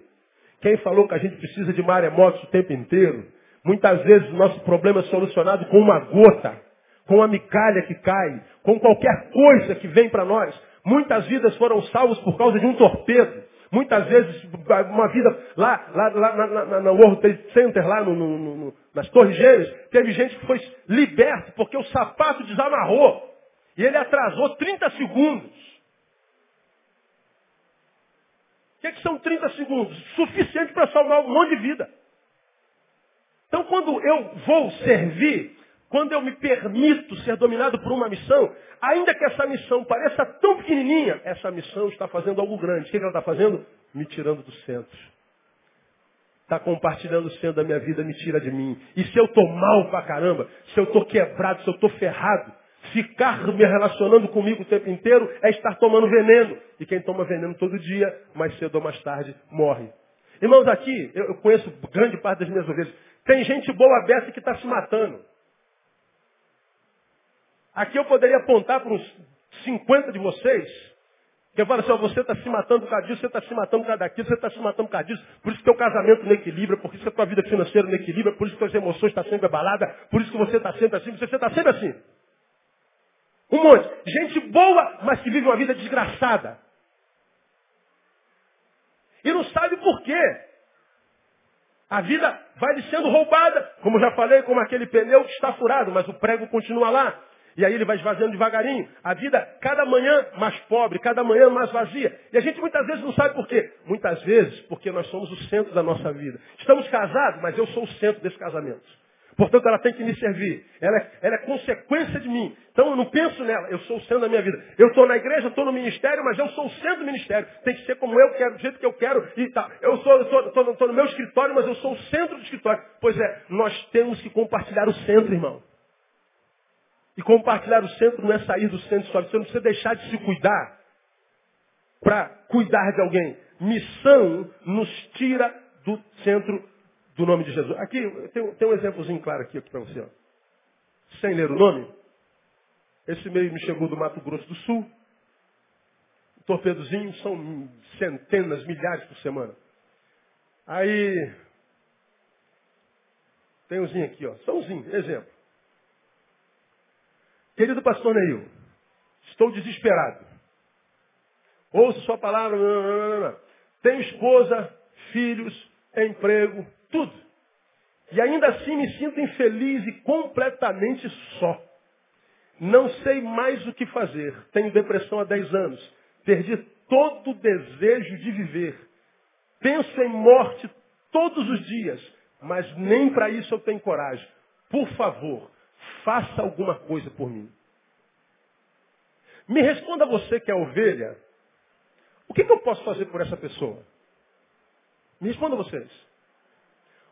Speaker 1: Quem falou que a gente precisa de maremotos o tempo inteiro? Muitas vezes o nosso problema é solucionado com uma gota, com a migalha que cai, com qualquer coisa que vem para nós. Muitas vidas foram salvas por causa de um torpedo. Muitas vezes, uma vida lá, lá, lá na, na, World Trade Center, lá no, no, no, nas Torres Gêmeas, teve gente que foi liberto porque o sapato desamarrou. E ele atrasou 30 segundos. O que, é que são 30 segundos? Suficiente para salvar um monte de vida. Então, quando eu vou servir, quando eu me permito ser dominado por uma missão, ainda que essa missão pareça tão pequenininha, essa missão está fazendo algo grande. O que ela está fazendo? Me tirando do centro. Está compartilhando o centro da minha vida, me tira de mim. E se eu estou mal pra caramba, se eu estou quebrado, se eu estou ferrado, ficar me relacionando comigo o tempo inteiro é estar tomando veneno. E quem toma veneno todo dia, mais cedo ou mais tarde, morre. Irmãos, aqui, eu conheço grande parte das minhas ovelhas. Tem gente boa aberta que está se matando. Aqui eu poderia apontar para uns 50 de vocês, que falo assim, ó, você está se matando por causa disso, você está se matando por causa daquilo, você está se matando por causa disso, por isso que teu casamento não equilibra, por isso que a tua vida financeira não equilibra, por isso que as emoções estão sempre abaladas, por isso que você está sempre assim, você está sempre assim. Um monte. Gente boa, mas que vive uma vida desgraçada. E não sabe por quê. A vida vai lhe sendo roubada, como já falei, como aquele pneu que está furado, mas o prego continua lá. E aí ele vai esvaziando devagarinho. A vida, cada manhã mais pobre, cada manhã mais vazia. E a gente muitas vezes não sabe por quê. Muitas vezes porque nós somos o centro da nossa vida. Estamos casados, mas eu sou o centro desse casamento. Portanto, ela tem que me servir. Ela é, ela é consequência de mim. Então eu não penso nela, eu sou o centro da minha vida. Eu estou na igreja, estou no ministério, mas eu sou o centro do ministério. Tem que ser como eu quero, do jeito que eu quero e tal. Eu estou no meu escritório, mas eu sou o centro do escritório. Pois é, nós temos que compartilhar o centro, irmão. E compartilhar o centro não é sair do centro só. Você não precisa deixar de se cuidar para cuidar de alguém. Missão nos tira do centro do nome de Jesus. Aqui tem, tem um exemplozinho claro aqui, aqui para você. Ó. Sem ler o nome. Esse meio me chegou do Mato Grosso do Sul. Torpedozinho são centenas, milhares por semana. Aí tem umzinho aqui, ó. Só umzinho, exemplo. Querido pastor Neil, estou desesperado. Ouço sua palavra. Não, não, não, Tenho esposa, filhos, emprego, tudo. E ainda assim me sinto infeliz e completamente só. Não sei mais o que fazer. Tenho depressão há 10 anos. Perdi todo o desejo de viver. Penso em morte todos os dias, mas nem para isso eu tenho coragem. Por favor, faça alguma coisa por mim. Me responda você que é ovelha, o que, que eu posso fazer por essa pessoa? Me responda vocês.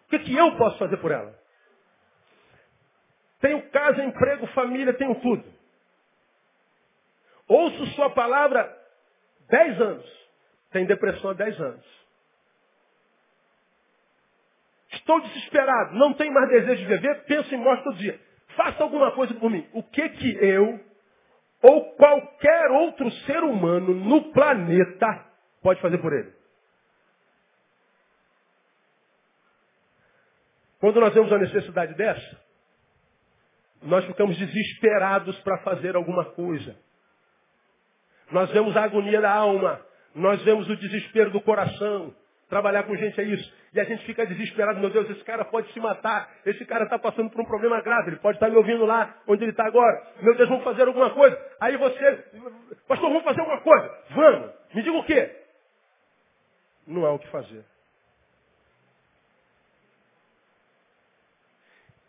Speaker 1: O que, que eu posso fazer por ela? Tenho casa, emprego, família, tenho tudo. Ouço sua palavra dez anos. Tem depressão há dez anos. Estou desesperado, não tenho mais desejo de viver, penso em morte todo dia. Faça alguma coisa por mim. O que que eu ou qualquer outro ser humano no planeta pode fazer por ele? Quando nós vemos uma necessidade dessa, nós ficamos desesperados para fazer alguma coisa. Nós vemos a agonia da alma, nós vemos o desespero do coração. Trabalhar com gente é isso. E a gente fica desesperado, meu Deus, esse cara pode se matar, esse cara está passando por um problema grave, ele pode estar me ouvindo lá onde ele está agora. Meu Deus, vamos fazer alguma coisa. Aí você, pastor, vamos fazer alguma coisa. Vamos. Me diga o quê? Não há o que fazer.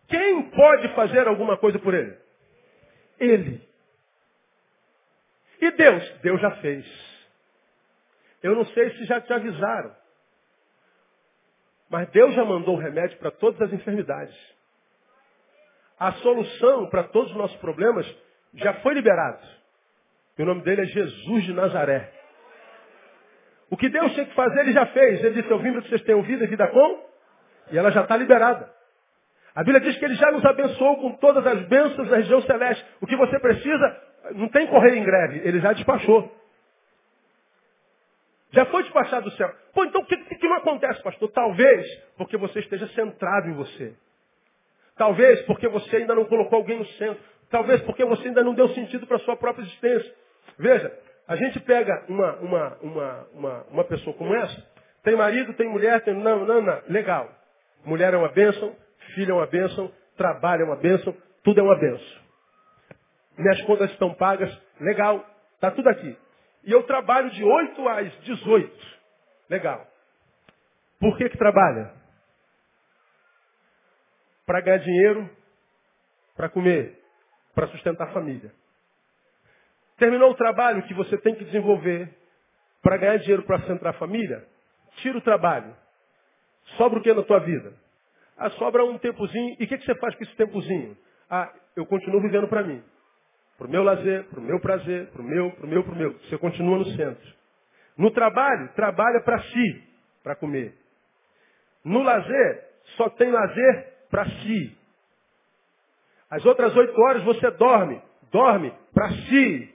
Speaker 1: Quem pode fazer alguma coisa por ele? Ele. E Deus? Deus já fez. Eu não sei se já te avisaram. Mas Deus já mandou o remédio para todas as enfermidades. A solução para todos os nossos problemas já foi liberado. E o nome dele é Jesus de Nazaré. O que Deus tinha que fazer, ele já fez. Ele disse, eu vim para que vocês tenham vida e vida com? E ela já está liberada. A Bíblia diz que ele já nos abençoou com todas as bênçãos da região celeste. O que você precisa, não tem correr em greve, ele já despachou. Já foi despachado do céu. Pô, então o que, que não acontece, pastor? Talvez porque você esteja centrado em você. Talvez porque você ainda não colocou alguém no centro. Talvez porque você ainda não deu sentido para a sua própria existência. Veja, a gente pega uma, uma, uma, uma, uma pessoa como essa, tem marido, tem mulher, tem. Não, não, não. Legal. Mulher é uma bênção, filho é uma bênção, trabalho é uma bênção, tudo é uma bênção. Minhas contas estão pagas, legal, está tudo aqui. E eu trabalho de 8 às 18. Legal. Por que que trabalha? Para ganhar dinheiro, para comer, para sustentar a família. Terminou o trabalho que você tem que desenvolver para ganhar dinheiro para sustentar a família? Tira o trabalho. Sobra o que na tua vida? Ah, sobra um tempozinho. E o que, que você faz com esse tempozinho? Ah, eu continuo vivendo para mim. Para o meu lazer, para o meu prazer, para o meu, para o meu, para o meu. Você continua no centro. No trabalho, trabalha para si, para comer. No lazer, só tem lazer para si. As outras oito horas você dorme. Dorme para si.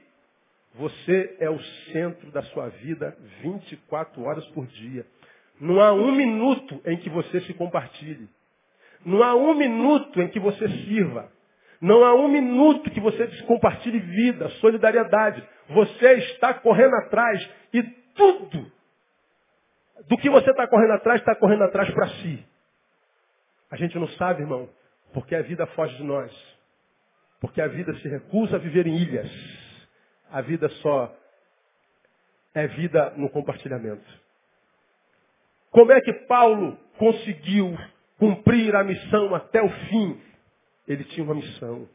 Speaker 1: Você é o centro da sua vida 24 horas por dia. Não há um minuto em que você se compartilhe. Não há um minuto em que você sirva. Não há um minuto que você compartilhe vida, solidariedade. Você está correndo atrás e tudo do que você está correndo atrás, está correndo atrás para si. A gente não sabe, irmão, porque a vida foge de nós. Porque a vida se recusa a viver em ilhas. A vida só é vida no compartilhamento. Como é que Paulo conseguiu cumprir a missão até o fim? Ele tinha uma missão.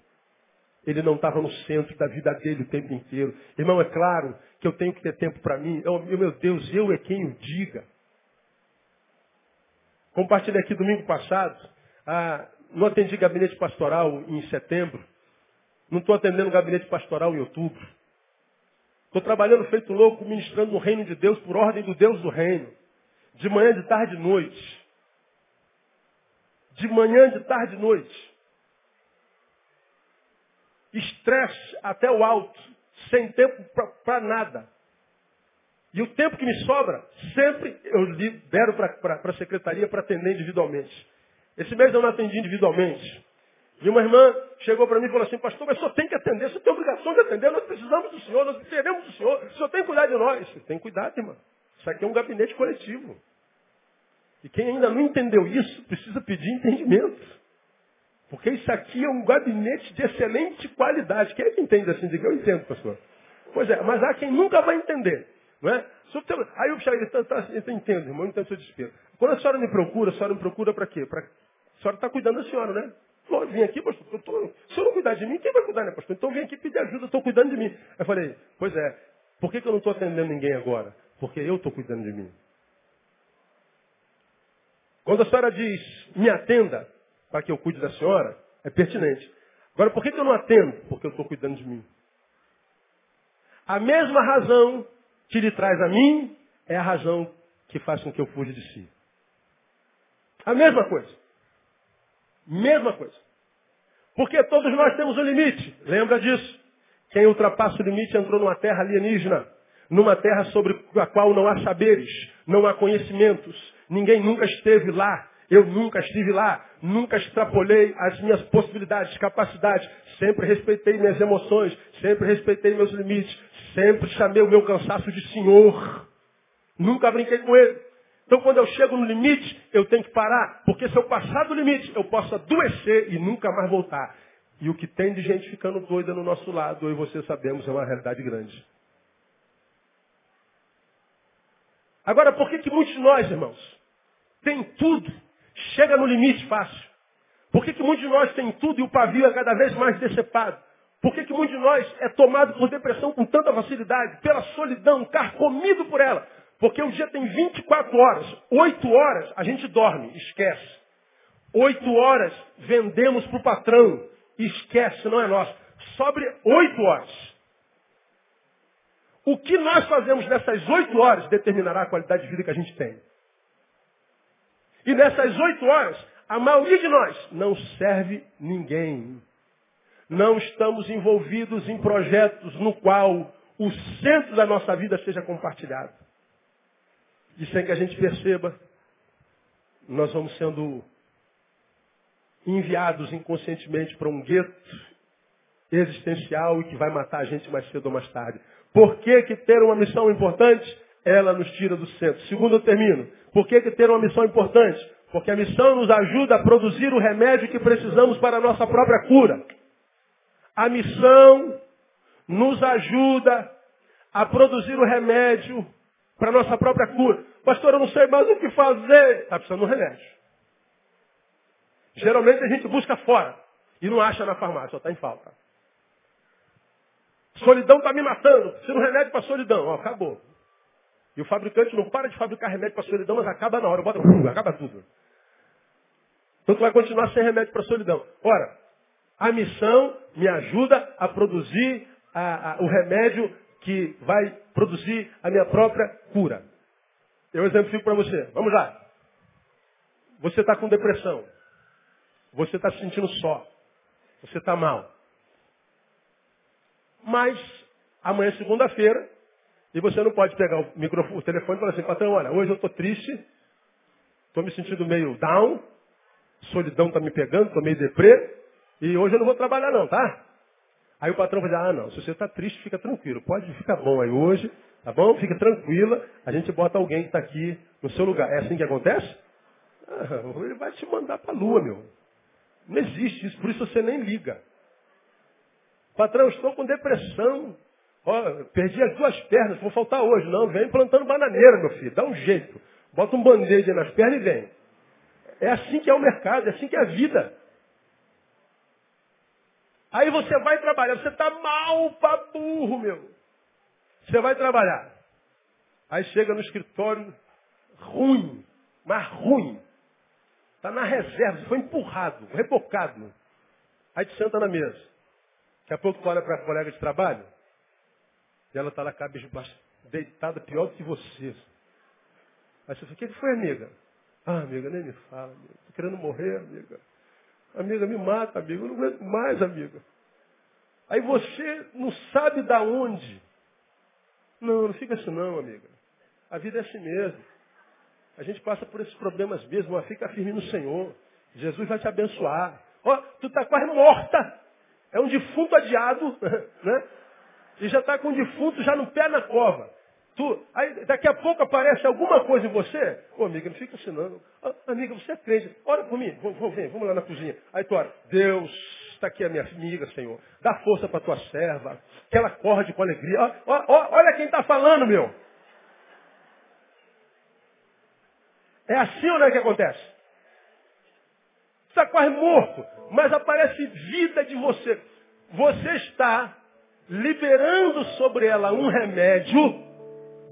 Speaker 1: Ele não estava no centro da vida dele o tempo inteiro. Irmão, é claro que eu tenho que ter tempo para mim. Eu, meu Deus, eu é quem o diga. Compartilhei aqui domingo passado. Ah, não atendi gabinete pastoral em setembro. Não estou atendendo gabinete pastoral em outubro. Estou trabalhando feito louco, ministrando no reino de Deus por ordem do Deus do reino. De manhã, de tarde e noite. De manhã, de tarde e noite. Estresse até o alto, sem tempo para nada. E o tempo que me sobra, sempre eu libero para a secretaria para atender individualmente. Esse mês eu não atendi individualmente. E uma irmã chegou para mim e falou assim, pastor, mas senhor tem que atender, senhor tem obrigação de atender, nós precisamos do senhor, nós queremos do senhor, o senhor tem que cuidar de nós. Tem cuidado, irmã. Isso aqui é um gabinete coletivo. E quem ainda não entendeu isso, precisa pedir entendimento. Porque isso aqui é um gabinete de excelente qualidade. Quem é que entende assim? Diga, eu entendo, pastor. Pois é, mas há quem nunca vai entender. Não é? Aí eu cheguei, tá, tá, eu entendo, irmão, eu entendo seu desespero. Quando a senhora me procura, a senhora me procura para quê? Pra... A senhora está cuidando da senhora, né? Eu vim aqui, pastor, eu tô... se eu não cuidar de mim, quem vai cuidar, né, pastor? Então vem aqui pedir ajuda, estou cuidando de mim. Eu falei, pois é, por que, que eu não estou atendendo ninguém agora? Porque eu estou cuidando de mim. Quando a senhora diz, me atenda para que eu cuide da senhora, é pertinente. Agora, por que, que eu não atendo? Porque eu estou cuidando de mim. A mesma razão que lhe traz a mim é a razão que faz com que eu fuja de si. A mesma coisa. Mesma coisa. Porque todos nós temos um limite. Lembra disso? Quem ultrapassa o limite entrou numa terra alienígena. Numa terra sobre a qual não há saberes, não há conhecimentos. Ninguém nunca esteve lá. Eu nunca estive lá, nunca extrapolei as minhas possibilidades, capacidades. Sempre respeitei minhas emoções, sempre respeitei meus limites, sempre chamei o meu cansaço de Senhor. Nunca brinquei com ele. Então, quando eu chego no limite, eu tenho que parar, porque se eu passar do limite, eu posso adoecer e nunca mais voltar. E o que tem de gente ficando doida no nosso lado, eu e você sabemos, é uma realidade grande. Agora, por que, que muitos de nós, irmãos, tem tudo, chega no limite fácil? Por que, que muitos de nós tem tudo e o pavio é cada vez mais decepado? Por que, que muitos de nós é tomado por depressão com tanta facilidade? Pela solidão, carcomido por ela. Porque o dia tem 24 horas. 8 horas a gente dorme, esquece. 8 horas vendemos para o patrão, esquece, não é nosso. Sobre 8 horas. O que nós fazemos nessas 8 horas determinará a qualidade de vida que a gente tem. E nessas 8 horas, a maioria de nós não serve ninguém. Não estamos envolvidos em projetos no qual o centro da nossa vida seja compartilhado. E sem que a gente perceba, nós vamos sendo enviados inconscientemente para um gueto existencial e que vai matar a gente mais cedo ou mais tarde. Por que, que ter uma missão importante? Ela nos tira do centro. Segundo eu termino. Por que, que ter uma missão importante? Porque a missão nos ajuda a produzir o remédio que precisamos para a nossa própria cura. A missão nos ajuda a produzir o remédio para nossa própria cura. Pastor, eu não sei mais o que fazer. Está precisando de um remédio. Geralmente a gente busca fora e não acha na farmácia, está em falta. Solidão está me matando. Preciso um remédio para solidão. Ó, acabou. E o fabricante não para de fabricar remédio para solidão, mas acaba na hora. Bota, acaba tudo. Então tu vai continuar sem remédio para solidão. Ora, a missão me ajuda a produzir a, a, o remédio que vai produzir a minha própria cura. Eu exemplifico para você. Vamos lá. Você está com depressão. Você está se sentindo só. Você está mal. Mas amanhã é segunda-feira e você não pode pegar o, microfone, o telefone e falar assim, patrão, olha, hoje eu estou triste, estou me sentindo meio down, solidão está me pegando, estou meio deprê, e hoje eu não vou trabalhar não, tá? Aí o patrão vai dizer, ah não, se você está triste, fica tranquilo. Pode ficar bom aí hoje, tá bom? Fica tranquila, a gente bota alguém que está aqui no seu lugar. É assim que acontece? Ah, ele vai te mandar para a lua, meu. Não existe isso, por isso você nem liga. Patrão, estou com depressão. Ó, perdi as duas pernas, vou faltar hoje. Não, vem plantando bananeira, meu filho. Dá um jeito. Bota um band-aid nas pernas e vem. É assim que é o mercado, é assim que é a vida. Aí você vai trabalhar, você está mal para burro, meu. Você vai trabalhar. Aí chega no escritório ruim, mas ruim. Está na reserva, foi empurrado, rebocado. Aí te senta na mesa. Daqui a pouco tu olha para a colega de trabalho e ela está lá cabeça deitada pior do que você. Aí você fala, o que foi, amiga? Ah, amiga, nem me fala, amiga. Tô querendo morrer, amiga. Amiga, me mata, amiga. Eu não aguento mais, amiga. Aí você não sabe da onde. Não, não fica assim não, amiga. A vida é assim mesmo. A gente passa por esses problemas mesmo, mas fica firme no Senhor. Jesus vai te abençoar. Ó, oh, tu está quase morta. É um defunto adiado, <laughs> né? E já está com o defunto já no pé na cova. Tu, aí daqui a pouco aparece alguma coisa em você. Ô amiga, não fica não. Ah, amiga, você é crente. Ora por mim. Vamos, vamos, vamos lá na cozinha. Aí tu ora, Deus, está aqui a minha amiga, Senhor. Dá força para tua serva. Que ela acorde com alegria. Ó, ó, olha quem está falando, meu. É assim ou não é que acontece? Está quase morto, mas aparece vida de você. Você está liberando sobre ela um remédio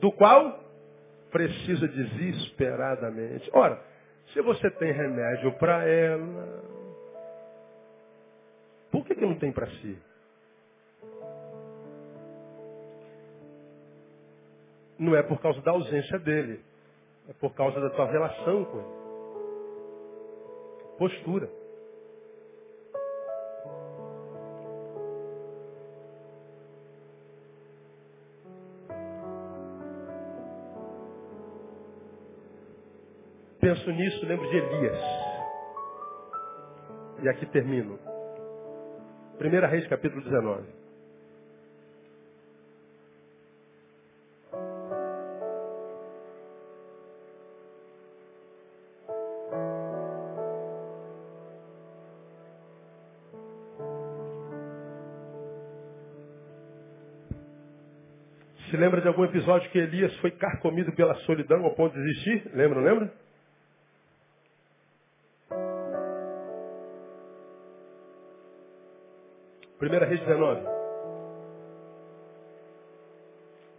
Speaker 1: do qual precisa desesperadamente. Ora, se você tem remédio para ela, por que, que não tem para si? Não é por causa da ausência dele, é por causa da tua relação com ele. Postura. Penso nisso, lembro de Elias. E aqui termino. Primeira Reis, capítulo 19. Se lembra de algum episódio que Elias foi carcomido pela solidão ao ponto de desistir? Lembra, não lembra? Primeira Reis 19.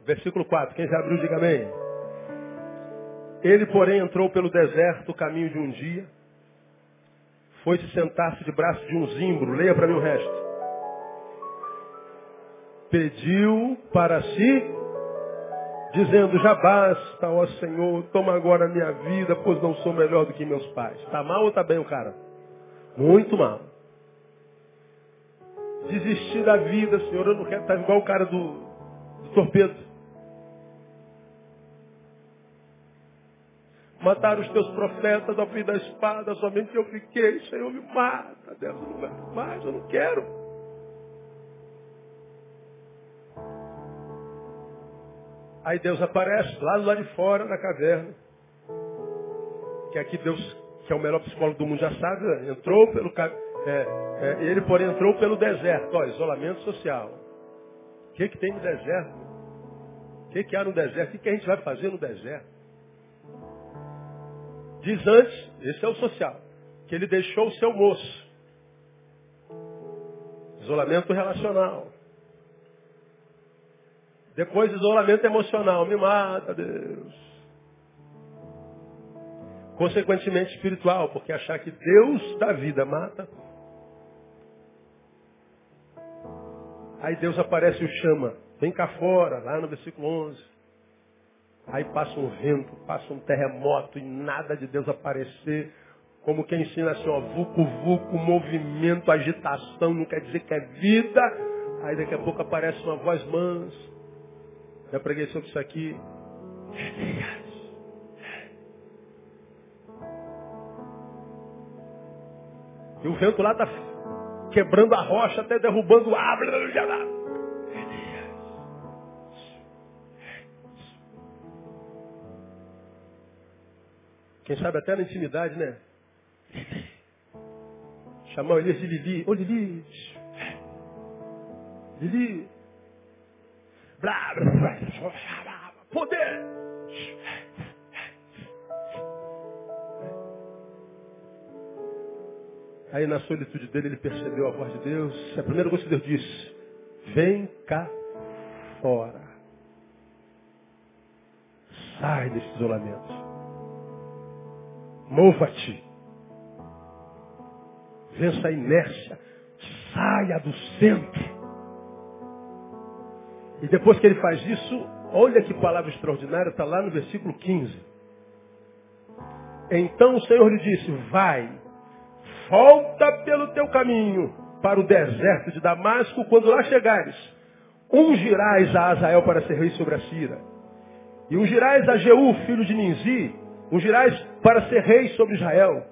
Speaker 1: Versículo 4. Quem já abriu, diga amém. Ele, porém, entrou pelo deserto caminho de um dia. Foi-se sentar-se de braço de um zimbro. Leia para mim o resto. Pediu para si, dizendo, já basta, ó Senhor, toma agora a minha vida, pois não sou melhor do que meus pais. Está mal ou está bem o cara? Muito mal desistir da vida, Senhor. Eu não quero estar igual o cara do, do torpedo. Mataram os teus profetas ao fim da espada, somente eu fiquei. Senhor, me mata. Deus, eu não quero mais, eu não quero. Aí Deus aparece lá do lado de fora, na caverna. Que aqui Deus, que é o melhor psicólogo do mundo, já sabe, né? entrou pelo caminho é, é, ele, porém, entrou pelo deserto. Ó, isolamento social. O que, que tem no deserto? O que, que há no deserto? O que, que a gente vai fazer no deserto? Diz antes, esse é o social, que ele deixou o seu moço. Isolamento relacional. Depois isolamento emocional. Me mata, Deus. Consequentemente espiritual, porque achar que Deus da vida mata Aí Deus aparece e o chama. Vem cá fora, lá no versículo 11. Aí passa um vento, passa um terremoto e nada de Deus aparecer. Como quem ensina assim, ó, vucu, vucu, movimento, agitação, não quer dizer que é vida. Aí daqui a pouco aparece uma voz mansa. Já preguei sobre isso aqui. E o vento lá está quebrando a rocha, até derrubando a árvore. Quem sabe até na intimidade, né? Chamar o Elias de Lili. Ô Lili. Lili. Blá, blá, blá, poder. Aí na solitude dele ele percebeu a voz de Deus. A primeira coisa que Deus disse, vem cá fora. Sai desse isolamento. Mova-te. Vença a inércia. Saia do centro. E depois que ele faz isso, olha que palavra extraordinária, está lá no versículo 15. Então o Senhor lhe disse, vai, volta pelo teu caminho para o deserto de Damasco, quando lá chegares, ungirás a Azael para ser rei sobre a Síria. E ungirás a Jeú, filho de Ninzi, ungirás para ser rei sobre Israel.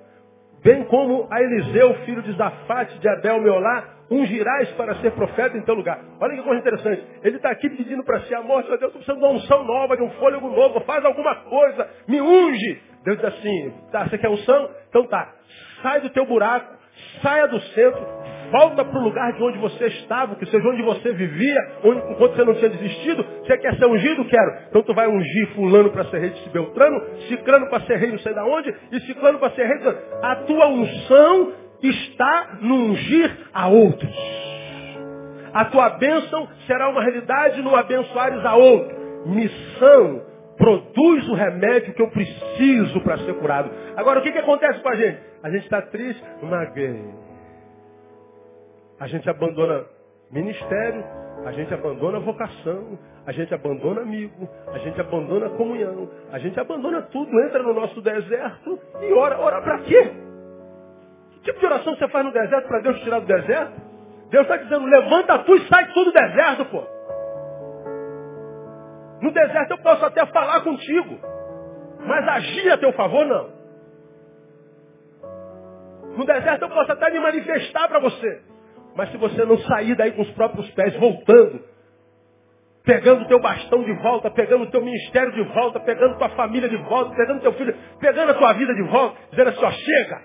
Speaker 1: Bem como a Eliseu, filho de Zafate, de Abel Meolá, ungirás para ser profeta em teu lugar. Olha que coisa interessante. Ele está aqui pedindo para si a morte. Meu Deus, estou precisando de uma unção nova, de um fôlego novo. Faz alguma coisa. Me unge. Deus diz assim, tá, você quer unção? Então tá. Sai do teu buraco. Saia do centro. Volta para o lugar de onde você estava, que seja onde você vivia, onde, enquanto você não tinha desistido. Você quer ser ungido? Quero. Então tu vai ungir fulano para ser rei de Beltrano, ciclano para ser rei não sei de onde, e ciclano para ser rei. A tua unção está no ungir a outros. A tua bênção será uma realidade no abençoares a outro. Missão produz o remédio que eu preciso para ser curado. Agora, o que, que acontece com a gente? A gente está triste, maguei. A gente abandona ministério, a gente abandona vocação, a gente abandona amigo, a gente abandona comunhão, a gente abandona tudo, entra no nosso deserto e ora. Ora para quê? Que tipo de oração você faz no deserto para Deus tirar do deserto? Deus está dizendo, levanta tu e sai tudo do deserto, pô. No deserto eu posso até falar contigo, mas agir a teu favor não. No deserto eu posso até me manifestar para você, mas se você não sair daí com os próprios pés, voltando, pegando o teu bastão de volta, pegando o teu ministério de volta, pegando tua família de volta, pegando teu filho, pegando a tua vida de volta, dizendo assim, ó, chega,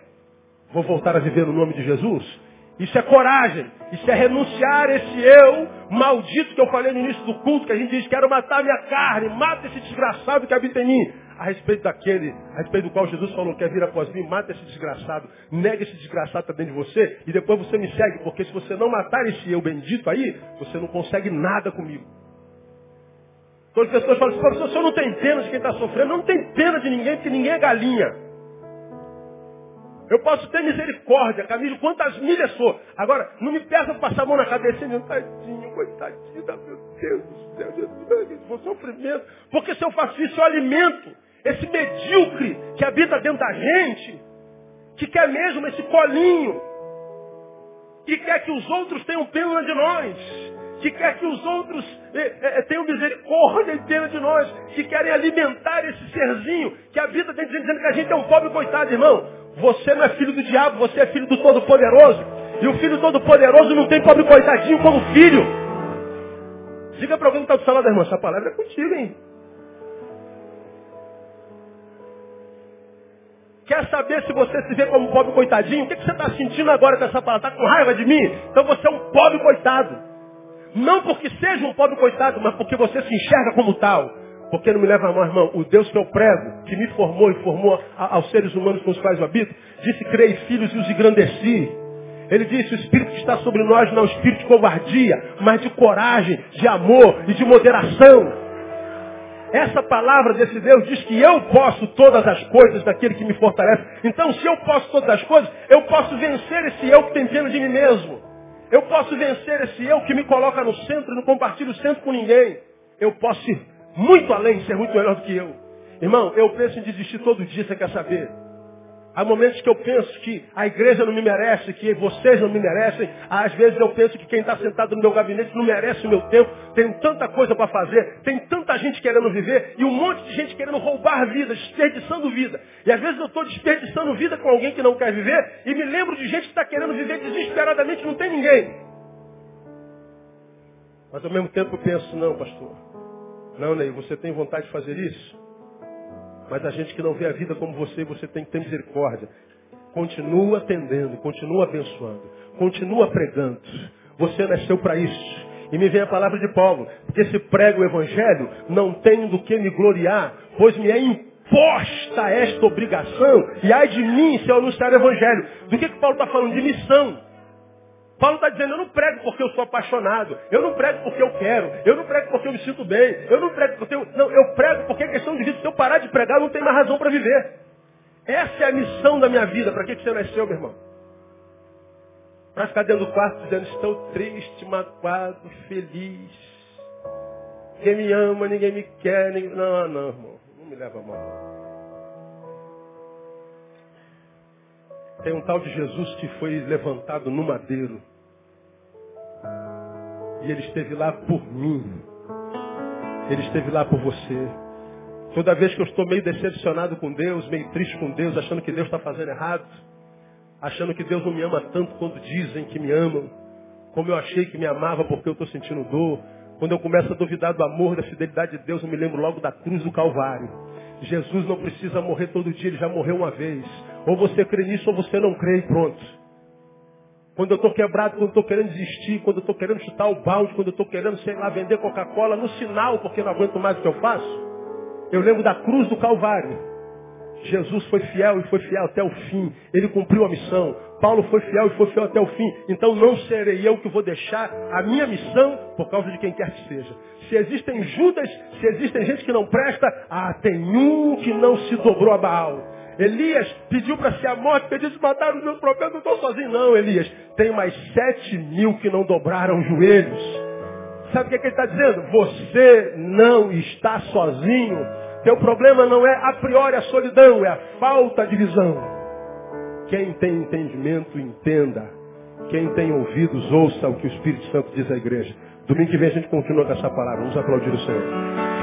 Speaker 1: vou voltar a viver no nome de Jesus. Isso é coragem. Isso é renunciar esse eu maldito que eu falei no início do culto, que a gente diz, quero matar minha carne, mata esse desgraçado que habita em mim. A respeito daquele, a respeito do qual Jesus falou, quer vir após mim, mata esse desgraçado, nega esse desgraçado também de você, e depois você me segue, porque se você não matar esse eu bendito aí, você não consegue nada comigo. Quando as pessoas falam assim, o senhor não tem pena de quem está sofrendo, não tem pena de ninguém, porque ninguém é galinha. Eu posso ter misericórdia, Camilo, quantas milhas for. Agora, não me peça para passar a mão na cabeça e tadinho, coitadinho, meu Deus do céu, Jesus, vou sofrimento. Porque se eu faço isso, eu alimento esse medíocre que habita dentro da gente, que quer mesmo esse colinho, que quer que os outros tenham pena de nós, que quer que os outros eh, eh, tenham misericórdia e pena de nós, que querem alimentar esse serzinho que habita dentro dizendo que a gente é um pobre coitado, irmão. Você não é filho do diabo, você é filho do Todo-Poderoso. E o filho Todo-Poderoso não tem pobre coitadinho como filho. Diga para alguém que está do seu lado, irmão, essa palavra é contigo, hein? Quer saber se você se vê como pobre coitadinho? O que, que você está sentindo agora com essa palavra? Está com raiva de mim? Então você é um pobre coitado. Não porque seja um pobre coitado, mas porque você se enxerga como tal. Porque não me leva a mão, irmão. O Deus que eu prego, que me formou e formou aos seres humanos com os quais eu habito, disse, criei filhos e os engrandeci. Ele disse, o Espírito que está sobre nós não é um espírito de covardia, mas de coragem, de amor e de moderação. Essa palavra desse Deus diz que eu posso todas as coisas daquele que me fortalece. Então, se eu posso todas as coisas, eu posso vencer esse eu que tem pena de mim mesmo. Eu posso vencer esse eu que me coloca no centro e não compartilha o centro com ninguém. Eu posso ir muito além, ser muito melhor do que eu. Irmão, eu penso em desistir todo dia, você quer saber? Há momentos que eu penso que a igreja não me merece, que vocês não me merecem. Às vezes eu penso que quem está sentado no meu gabinete não merece o meu tempo. Tenho tanta coisa para fazer, tem tanta gente querendo viver e um monte de gente querendo roubar vida, desperdiçando vida. E às vezes eu estou desperdiçando vida com alguém que não quer viver e me lembro de gente que está querendo viver desesperadamente, não tem ninguém. Mas ao mesmo tempo eu penso, não, pastor. Não, Ney, você tem vontade de fazer isso? Mas a gente que não vê a vida como você, você tem que ter misericórdia. Continua atendendo, continua abençoando, continua pregando. Você nasceu para isso. E me vem a palavra de Paulo, porque se prega o Evangelho, não tenho do que me gloriar, pois me é imposta esta obrigação, e ai de mim se eu anunciar o Evangelho. Do que, que Paulo está falando? De missão. Paulo está dizendo, eu não prego porque eu sou apaixonado, eu não prego porque eu quero, eu não prego porque eu me sinto bem, eu não prego porque eu. Não, eu prego porque é questão de vida. Se eu parar de pregar, não tem mais razão para viver. Essa é a missão da minha vida. Para que, você nasceu, meu irmão? Para ficar dentro do quarto dizendo, estou triste, magoado, feliz. Ninguém me ama, ninguém me quer. Ninguém... Não, não, irmão. Não me leva mal. Tem um tal de Jesus que foi levantado no madeiro. E ele esteve lá por mim. Ele esteve lá por você. Toda vez que eu estou meio decepcionado com Deus, meio triste com Deus, achando que Deus está fazendo errado, achando que Deus não me ama tanto quando dizem que me amam, como eu achei que me amava porque eu estou sentindo dor, quando eu começo a duvidar do amor, da fidelidade de Deus, eu me lembro logo da cruz do Calvário. Jesus não precisa morrer todo dia, ele já morreu uma vez. Ou você crê nisso ou você não crê e pronto. Quando eu estou quebrado, quando eu estou querendo desistir, quando eu estou querendo chutar o balde, quando eu estou querendo, sei lá, vender Coca-Cola, no sinal, porque não aguento mais o que eu faço, eu lembro da cruz do Calvário. Jesus foi fiel e foi fiel até o fim. Ele cumpriu a missão. Paulo foi fiel e foi fiel até o fim. Então não serei eu que vou deixar a minha missão por causa de quem quer que seja. Se existem Judas, se existem gente que não presta, ah, tem um que não se dobrou a Baal. Elias pediu para ser a morte, pediu se matar os meus profetas, não estou sozinho não, Elias. Tem mais sete mil que não dobraram os joelhos. Sabe o que, é que ele está dizendo? Você não está sozinho. Teu problema não é a priori a solidão, é a falta de visão. Quem tem entendimento, entenda. Quem tem ouvidos, ouça o que o Espírito Santo diz à igreja. Domingo que vem a gente continua com essa palavra. Vamos aplaudir o Senhor.